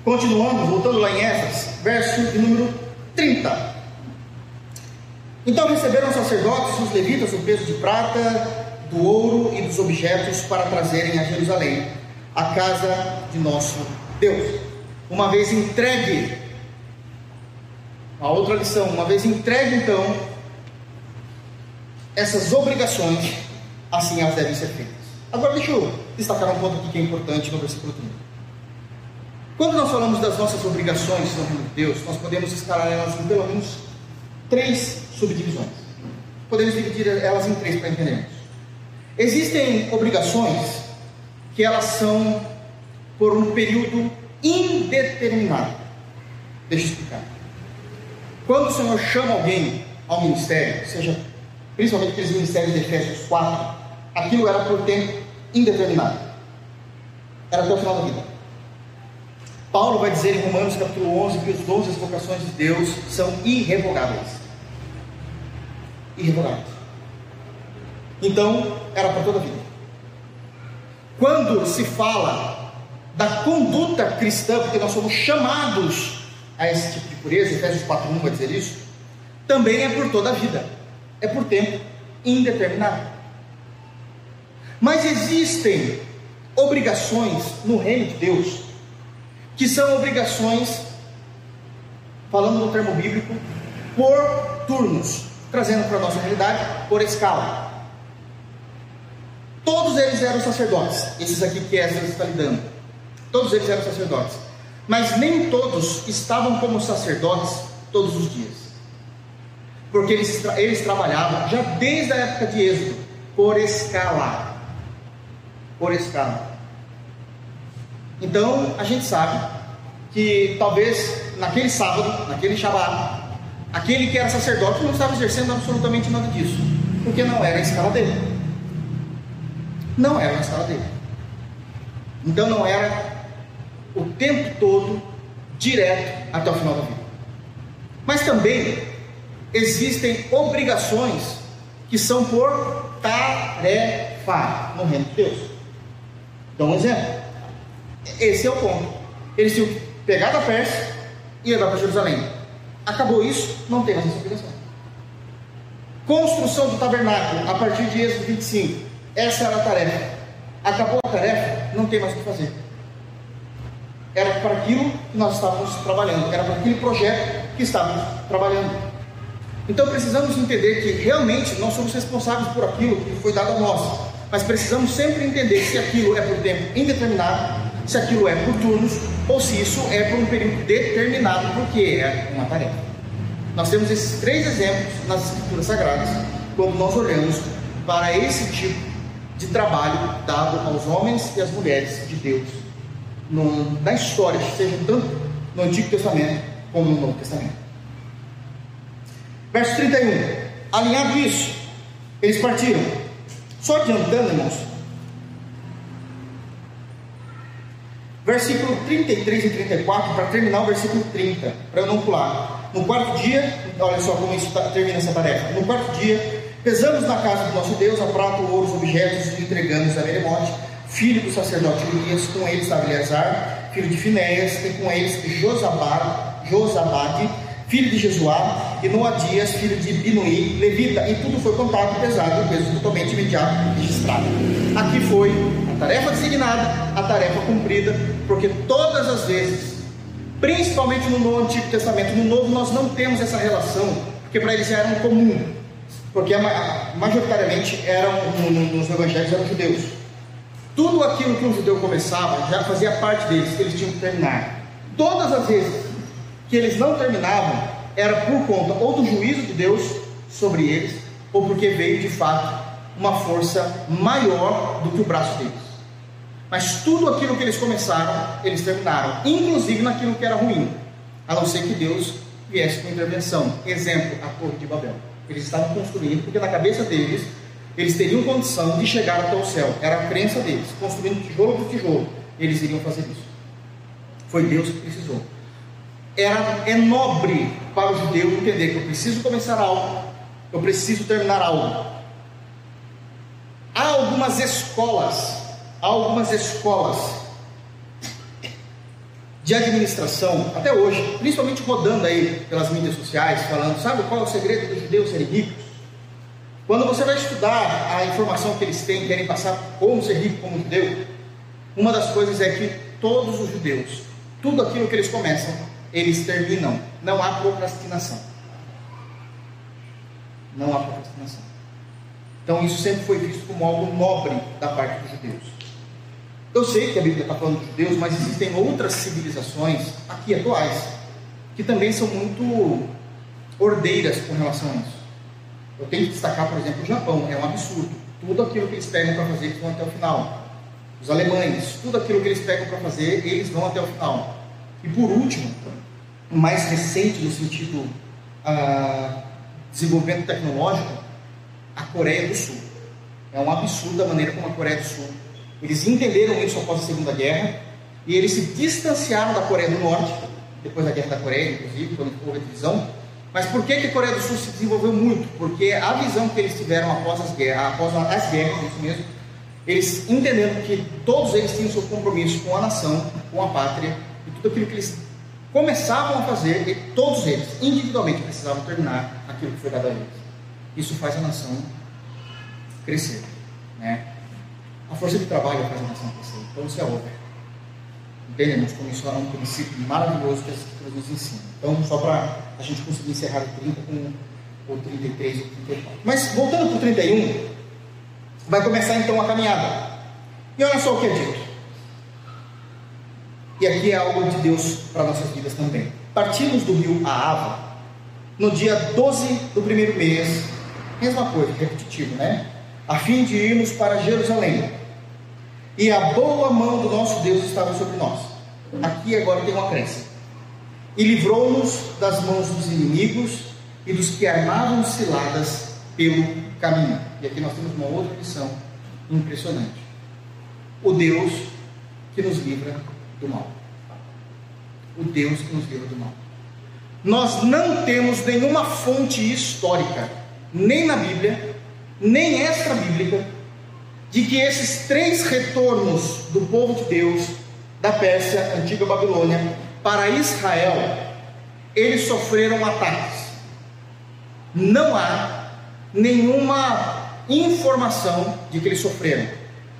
Continuando, voltando lá em Éfeso, verso de número 30. Então receberam os sacerdotes os levitas o peso de prata, do ouro e dos objetos para trazerem a Jerusalém, a casa de nosso Deus. Uma vez entregue, a outra lição, uma vez entregue então essas obrigações, assim elas devem ser feitas. Agora deixa eu destacar um ponto aqui que é importante no versículo 30. Quando nós falamos das nossas obrigações no reino de Deus, nós podemos escalar elas em pelo menos três subdivisões. Podemos dividir elas em três para entendermos. Existem obrigações que elas são por um período indeterminado. Deixa eu explicar. Quando o Senhor chama alguém ao ministério, seja principalmente aqueles ministérios de Efésios 4, aquilo era por tempo indeterminado. Era até o final da vida. Paulo vai dizer em Romanos capítulo 11 que os dons e as vocações de Deus são irrevogáveis. Irrevogáveis. Então, era para toda a vida. Quando se fala da conduta cristã, porque nós somos chamados a esse tipo de pureza, Efésios 4.1 vai dizer isso, também é por toda a vida. É por tempo indeterminado. Mas existem obrigações no reino de Deus que são obrigações, falando no termo bíblico, por turnos, trazendo para a nossa realidade, por escala. Todos eles eram sacerdotes, esses aqui que Esdras está lidando. Todos eles eram sacerdotes. Mas nem todos estavam como sacerdotes todos os dias. Porque eles, eles trabalhavam já desde a época de Êxodo, por escala. Por escala. Então a gente sabe que talvez naquele sábado, naquele Shabat, aquele que era sacerdote não estava exercendo absolutamente nada disso, porque não era a escala dele. Não era a escala dele. Então não era o tempo todo direto até o final da vida. Mas também existem obrigações que são por tarefa no reino de Deus. Dá um exemplo. Esse é o ponto. Eles tinham que pegar da Pérsia e levar para Jerusalém. Acabou isso, não tem mais essa obrigação. Construção do tabernáculo, a partir de Êxodo 25. Essa era a tarefa. Acabou a tarefa, não tem mais o que fazer. Era para aquilo que nós estávamos trabalhando, era para aquele projeto que estávamos trabalhando. Então precisamos entender que realmente nós somos responsáveis por aquilo que foi dado a nós. Mas precisamos sempre entender se aquilo é por tempo indeterminado se aquilo é por turnos ou se isso é por um período determinado, porque é uma tarefa. Nós temos esses três exemplos nas Escrituras Sagradas, quando nós olhamos para esse tipo de trabalho dado aos homens e às mulheres de Deus no, na história, seja tanto no Antigo Testamento como no Novo Testamento. Verso 31. Alinhado isso, eles partiram. Só adiantando, irmãos, versículo 33 e 34, para terminar o versículo 30, para eu não pular. No quarto dia, olha só como isso tá, termina essa tarefa. No quarto dia, pesamos na casa do nosso Deus a prata, ouro, os objetos e entregamos a Meremote, filho do sacerdote Elias, com eles estava Eleazar, filho de Finéias, e com eles Josabad, Josabade, filho de Jesuá, e Noadias, filho de Binuí, levita, e tudo foi contado, pesado, e peso totalmente imediato registrado. Aqui foi a tarefa designada, a tarefa cumprida, porque todas as vezes, principalmente no Antigo Testamento, no Novo nós não temos essa relação, porque para eles já era um comum, porque majoritariamente eram, nos evangelhos eram judeus. Tudo aquilo que um judeu começava já fazia parte deles, eles tinham que terminar. Todas as vezes que eles não terminavam, era por conta ou do juízo de Deus sobre eles, ou porque veio de fato uma força maior do que o braço deles. Mas tudo aquilo que eles começaram, eles terminaram, inclusive naquilo que era ruim, a não ser que Deus viesse com intervenção. Exemplo, a Torre de Babel. Eles estavam construindo, porque na cabeça deles, eles teriam condição de chegar até o céu. Era a crença deles, construindo tijolo por tijolo. Eles iriam fazer isso. Foi Deus que precisou era, é nobre para o judeu entender que eu preciso começar algo, eu preciso terminar algo. Há algumas escolas, há algumas escolas de administração, até hoje, principalmente rodando aí pelas mídias sociais, falando, sabe qual é o segredo dos judeus serem ricos? Quando você vai estudar a informação que eles têm, querem passar como ser rico como judeu, uma das coisas é que todos os judeus, tudo aquilo que eles começam, eles terminam. Não há procrastinação. Não há procrastinação. Então isso sempre foi visto como algo nobre da parte dos judeus. Eu sei que a Bíblia está falando de judeus, mas existem outras civilizações aqui atuais que também são muito ordeiras com relação a isso. Eu tenho que destacar, por exemplo, o Japão, é um absurdo. Tudo aquilo que eles pegam para fazer, eles vão até o final. Os alemães, tudo aquilo que eles pegam para fazer, eles vão até o final. E por último, mais recente no sentido ah, desenvolvimento tecnológico, a Coreia do Sul. É um absurdo a maneira como a Coreia do Sul. Eles entenderam isso após a Segunda Guerra e eles se distanciaram da Coreia do Norte, depois da Guerra da Coreia, inclusive, quando houve a divisão. Mas por que, que a Coreia do Sul se desenvolveu muito? Porque a visão que eles tiveram após as guerras, após as guerras, isso mesmo, eles entenderam que todos eles tinham seu compromisso com a nação, com a pátria, e tudo aquilo que eles começavam a fazer, e todos eles, individualmente, precisavam terminar aquilo que foi dado a eles. Isso faz a nação crescer. Né? A força de trabalho faz a nação crescer. Então isso é óbvio. Entendemos como isso é um princípio maravilhoso que as escrituras nos ensinam. Então, só para a gente conseguir encerrar o 30 com o 33 e o 34. Mas, voltando para o 31, vai começar então a caminhada. E olha só o que é dito. E aqui é algo de Deus para nossas vidas também. Partimos do rio Aava no dia 12 do primeiro mês, mesma coisa, repetitivo, né? A fim de irmos para Jerusalém. E a boa mão do nosso Deus estava sobre nós. Aqui agora tem uma crença. E livrou-nos das mãos dos inimigos e dos que armavam ciladas pelo caminho. E aqui nós temos uma outra lição impressionante. O Deus que nos livra do mal. O Deus que nos livra do mal. Nós não temos nenhuma fonte histórica, nem na Bíblia, nem extra-bíblica, de que esses três retornos do povo de Deus, da Pérsia, antiga Babilônia, para Israel, eles sofreram ataques. Não há nenhuma informação de que eles sofreram.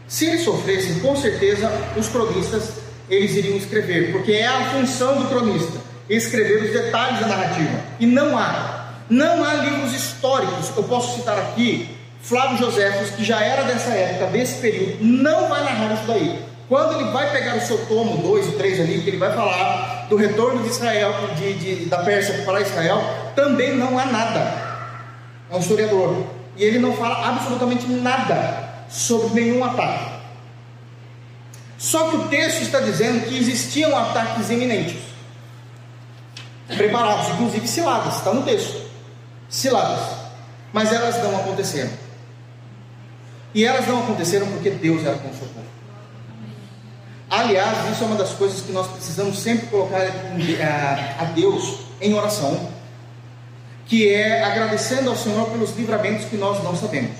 Se eles sofressem, com certeza os cronistas eles iriam escrever, porque é a função do cronista escrever os detalhes da narrativa. E não há, não há livros históricos. Eu posso citar aqui Flávio Joséfos, que já era dessa época, desse período, não vai narrar isso daí. Quando ele vai pegar o seu tomo 2 e 3 ali, que ele vai falar do retorno de Israel, de, de, da Pérsia para Israel, também não há nada. É um historiador. E ele não fala absolutamente nada sobre nenhum ataque. Só que o texto está dizendo que existiam ataques iminentes, preparados, inclusive ciladas, está no texto. Ciladas. Mas elas não aconteceram. E elas não aconteceram porque Deus era com o seu povo. Aliás, isso é uma das coisas que nós precisamos sempre colocar a Deus em oração, que é agradecendo ao Senhor pelos livramentos que nós não sabemos.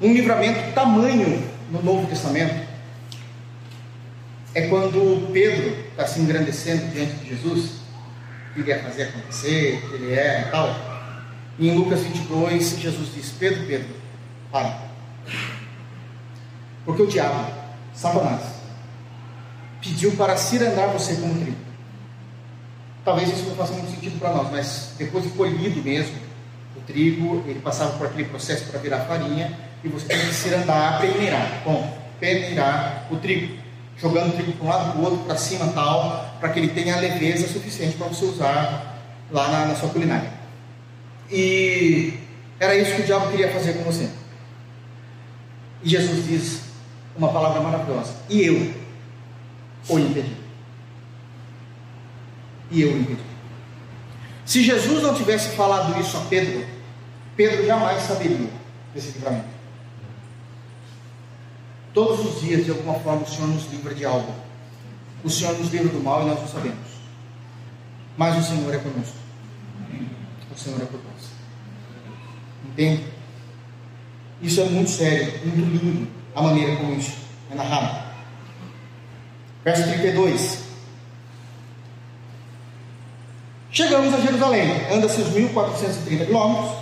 Um livramento tamanho no Novo Testamento é quando Pedro está se engrandecendo diante de Jesus iria fazer acontecer, que ele é e tal. E em Lucas 22, Jesus diz: Pedro, Pedro, para. Porque o diabo, Satanás, pediu para cirandar você como trigo. Talvez isso não faça muito sentido para nós, mas depois de colhido mesmo, o trigo, ele passava por aquele processo para virar farinha, e você tem que cirandar, peneirar. Bom, peneirar o trigo, jogando o trigo para um lado, para o outro, para cima tal, para que ele tenha a leveza suficiente para você usar lá na, na sua culinária. E era isso que o diabo queria fazer com você. E Jesus diz uma palavra maravilhosa: E eu o impedi. E eu o impedi. Se Jesus não tivesse falado isso a Pedro, Pedro jamais saberia desse livramento. Todos os dias, de alguma forma, o Senhor nos livra de algo. O Senhor nos livra do mal e nós não sabemos. Mas o Senhor é conosco. O Senhor é por nós. Entende? Isso é muito sério, muito lindo, a maneira como isso é narrado. Verso 32. Chegamos a Jerusalém. Anda-se os 1430 quilômetros.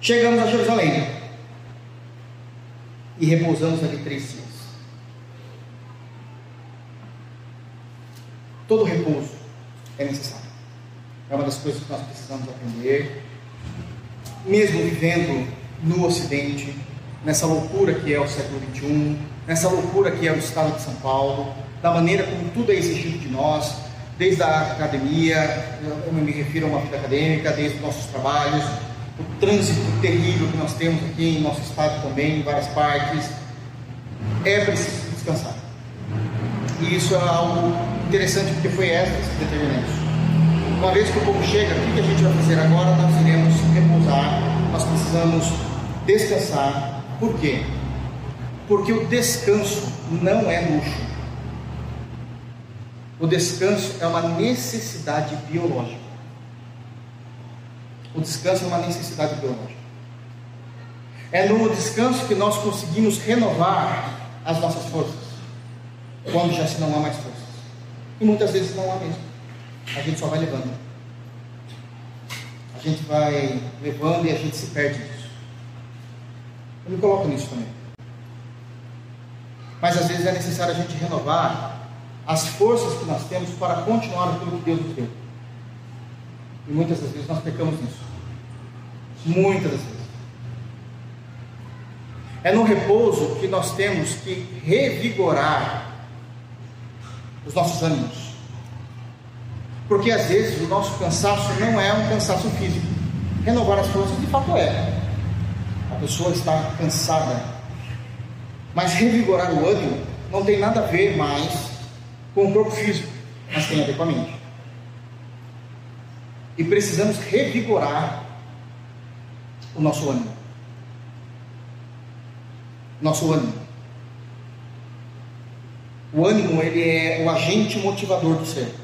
Chegamos a Jerusalém. E repousamos ali três dias. Todo repouso é necessário. É uma das coisas que nós precisamos aprender. Mesmo vivendo no Ocidente, nessa loucura que é o século XXI, nessa loucura que é o Estado de São Paulo, da maneira como tudo é exigido de nós, desde a academia, eu me refiro a uma vida acadêmica, desde os nossos trabalhos, o trânsito terrível que nós temos aqui em nosso estado também, em várias partes, é preciso descansar. E isso é algo interessante porque foi essa que determinou isso. Uma vez que o povo chega, o que a gente vai fazer agora? Nós iremos repousar, nós precisamos descansar. Por quê? Porque o descanso não é luxo. O descanso é uma necessidade biológica. O descanso é uma necessidade biológica. É no descanso que nós conseguimos renovar as nossas forças, quando já se não há mais forças. E muitas vezes não há mesmo. A gente só vai levando. A gente vai levando e a gente se perde nisso. Eu me coloco nisso também. Mas às vezes é necessário a gente renovar as forças que nós temos para continuar aquilo que Deus nos deu. E muitas das vezes nós pecamos nisso. Muitas vezes. É no repouso que nós temos que revigorar os nossos ânimos. Porque às vezes o nosso cansaço não é um cansaço físico. Renovar as forças de fato é. A pessoa está cansada. Mas revigorar o ânimo não tem nada a ver mais com o corpo físico, mas tem a ver com a mente. E precisamos revigorar o nosso ânimo. Nosso ânimo. O ânimo, ele é o agente motivador do ser.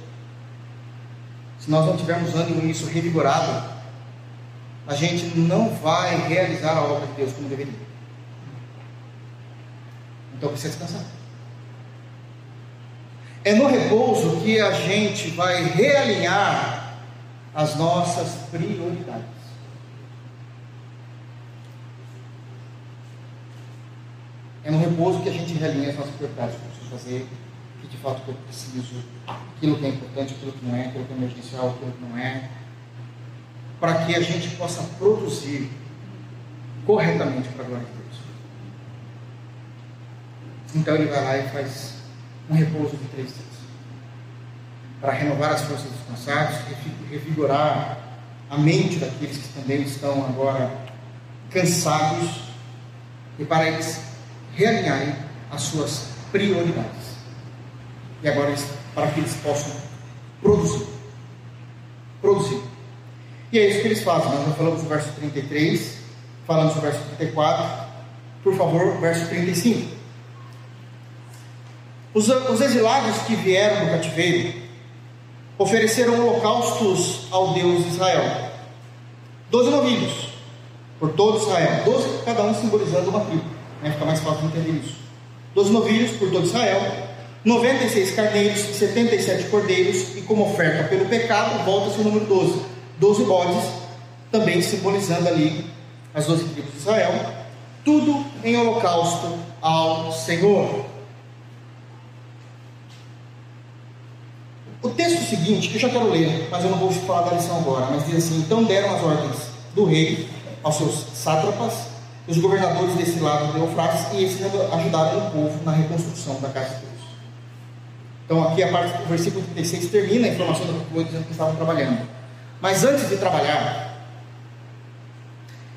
Se nós não tivermos ânimo e isso revigorado, a gente não vai realizar a obra de Deus como deveria. Então precisa descansar. É no repouso que a gente vai realinhar as nossas prioridades. É no repouso que a gente realinha as nossas prioridades. Eu preciso fazer que de fato eu preciso, aquilo que é importante, aquilo que não é, aquilo que é emergencial, aquilo que não é. Para que a gente possa produzir corretamente para a glória de Deus. Então ele vai lá e faz um repouso de três dias para renovar as forças dos cansados, revigorar a mente daqueles que também estão agora cansados e para eles realinharem as suas prioridades. E agora para que eles possam produzir. Produzir. E é isso que eles fazem. Nós já falamos do verso 33, falamos do verso 34. Por favor, verso 35. Os, os exilados que vieram do cativeiro ofereceram holocaustos ao Deus de Israel. Doze novilhos, por todo Israel. Doze, cada um simbolizando uma tribo. Né? Fica mais fácil de entender isso. Doze novilhos por todo Israel. 96 carneiros, 77 cordeiros, e como oferta pelo pecado, volta-se o número 12. 12 bodes, também simbolizando ali as 12 tribos de Israel, tudo em holocausto ao Senhor. O texto seguinte, que eu já quero ler, mas eu não vou falar da lição agora, mas diz assim: Então deram as ordens do rei aos seus sátrapas, os governadores desse lado do Eufrates, e esses ajudaram o povo na reconstrução da casa de Deus. Então, aqui a parte do versículo 36 termina a informação do povo dizendo que estavam trabalhando. Mas antes de trabalhar,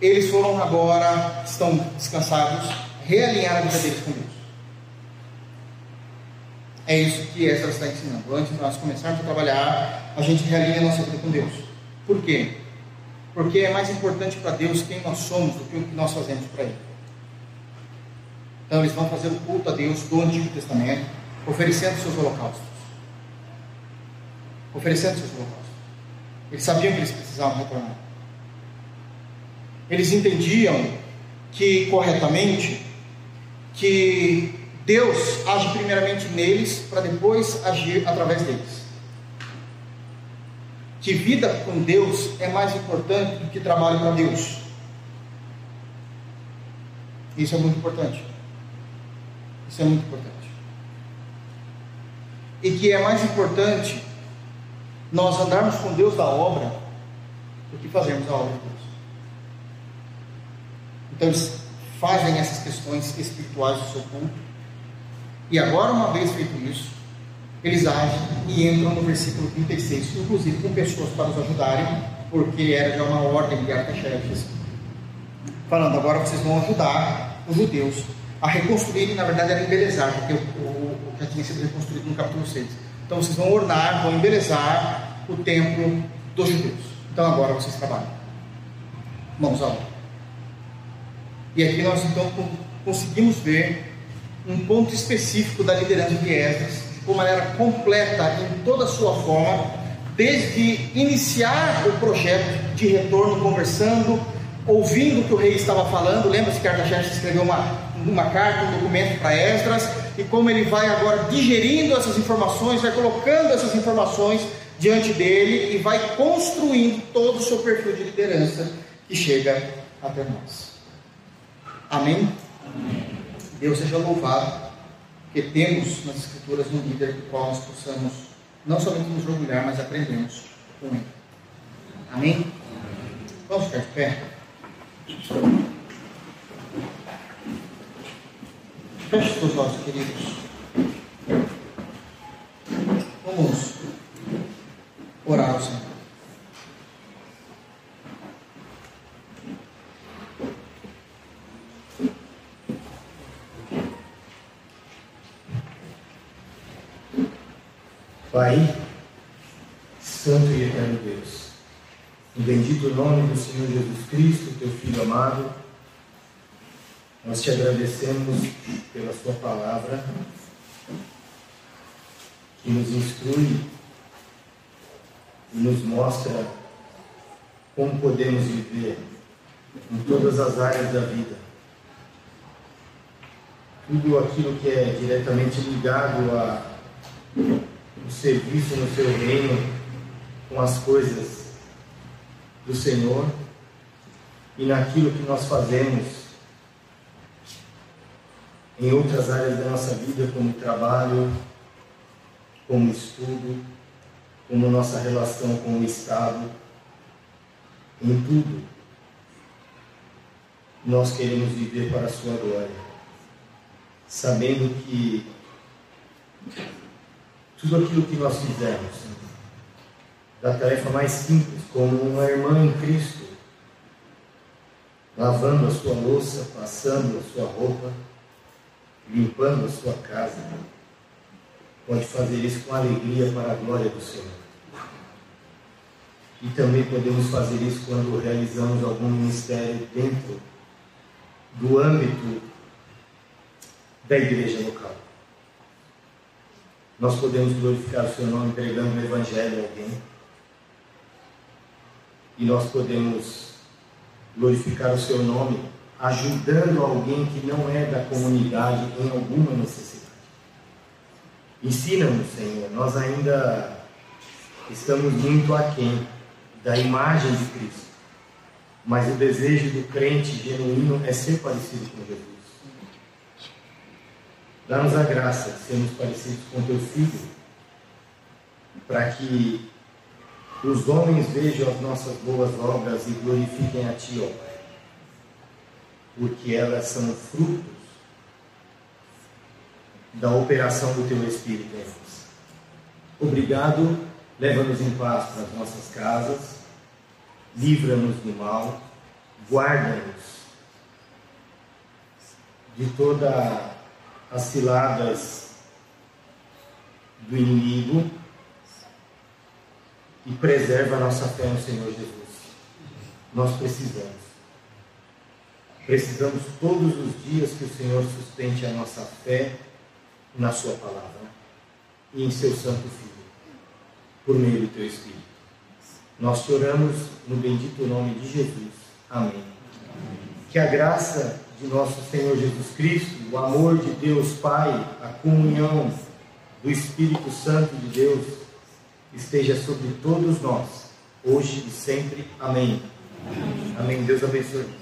eles foram agora, estão descansados, realinhar a vida deles com Deus. É isso que Esdras está ensinando. Antes de nós começarmos a trabalhar, a gente realinha a nossa vida com Deus. Por quê? Porque é mais importante para Deus quem nós somos do que o que nós fazemos para Ele. Então eles vão fazer o culto a Deus do Antigo Testamento, oferecendo seus holocaustos. Oferecendo seus holocaustos. Eles sabiam que eles precisavam retornar. Eles entendiam que corretamente que Deus age primeiramente neles para depois agir através deles. Que vida com Deus é mais importante do que trabalho para Deus. Isso é muito importante. Isso é muito importante. E que é mais importante nós andarmos com Deus da obra do que fazermos a obra de Deus. Então eles fazem essas questões espirituais do seu culto e agora, uma vez feito isso, eles agem e entram no versículo 36, inclusive com pessoas para os ajudarem, porque era já uma ordem de arquechefes, falando: agora vocês vão ajudar os judeus a reconstruírem, na verdade era embelezar, porque o, o, já tinha sido reconstruído no capítulo 6. Então vocês vão ornar, vão embelezar o templo dos judeus. Então agora vocês trabalham. Vamos obra. E aqui nós então conseguimos ver um ponto específico da liderança de Esdras, de uma maneira completa em toda a sua forma, desde iniciar o projeto de retorno, conversando, ouvindo o que o rei estava falando. Lembra-se que Artaxerxes escreveu uma, uma carta, um documento para Esdras, e como ele vai agora digerindo essas informações, vai colocando essas informações diante dele e vai construindo todo o seu perfil de liderança que chega até nós. Amém? Amém. Deus seja louvado, que temos nas Escrituras um líder do qual nós possamos não somente nos orgulhar, mas aprendemos com ele. Amém? Vamos ficar de pé? Feche os olhos, queridos. Vamos orar ao Senhor. Pai, Santo e Eterno Deus, no bendito nome do Senhor Jesus Cristo, teu Filho amado, nós te agradecemos pela Sua palavra, que nos instrui e nos mostra como podemos viver em todas as áreas da vida. Tudo aquilo que é diretamente ligado a o serviço no seu reino com as coisas do Senhor e naquilo que nós fazemos em outras áreas da nossa vida, como trabalho, como estudo, como nossa relação com o Estado, em tudo. Nós queremos viver para a Sua glória, sabendo que tudo aquilo que nós fizermos, da tarefa mais simples, como uma irmã em Cristo, lavando a sua louça, passando a sua roupa, limpando a sua casa, pode fazer isso com alegria para a glória do Senhor. E também podemos fazer isso quando realizamos algum ministério dentro do âmbito da igreja local nós podemos glorificar o seu nome pregando o Evangelho a alguém. E nós podemos glorificar o seu nome ajudando alguém que não é da comunidade em alguma necessidade. Ensina-nos, Senhor, nós ainda estamos muito aquém da imagem de Cristo, mas o desejo do crente genuíno é ser parecido com Jesus. Dá-nos a graça de sermos parecidos com teu Filho, para que os homens vejam as nossas boas obras e glorifiquem a Ti, ó Pai, porque elas são frutos da operação do Teu Espírito em nós. Obrigado, leva-nos em paz para as nossas casas, livra-nos do mal, guarda-nos de toda as ciladas do inimigo e preserva a nossa fé no Senhor Jesus. Nós precisamos. Precisamos todos os dias que o Senhor sustente a nossa fé na Sua palavra e em Seu Santo Filho, por meio do Teu Espírito. Nós te oramos no bendito nome de Jesus. Amém. Amém. Que a graça de nosso Senhor Jesus Cristo, o amor de Deus Pai, a comunhão do Espírito Santo de Deus esteja sobre todos nós, hoje e sempre. Amém. Amém. Amém. Deus abençoe.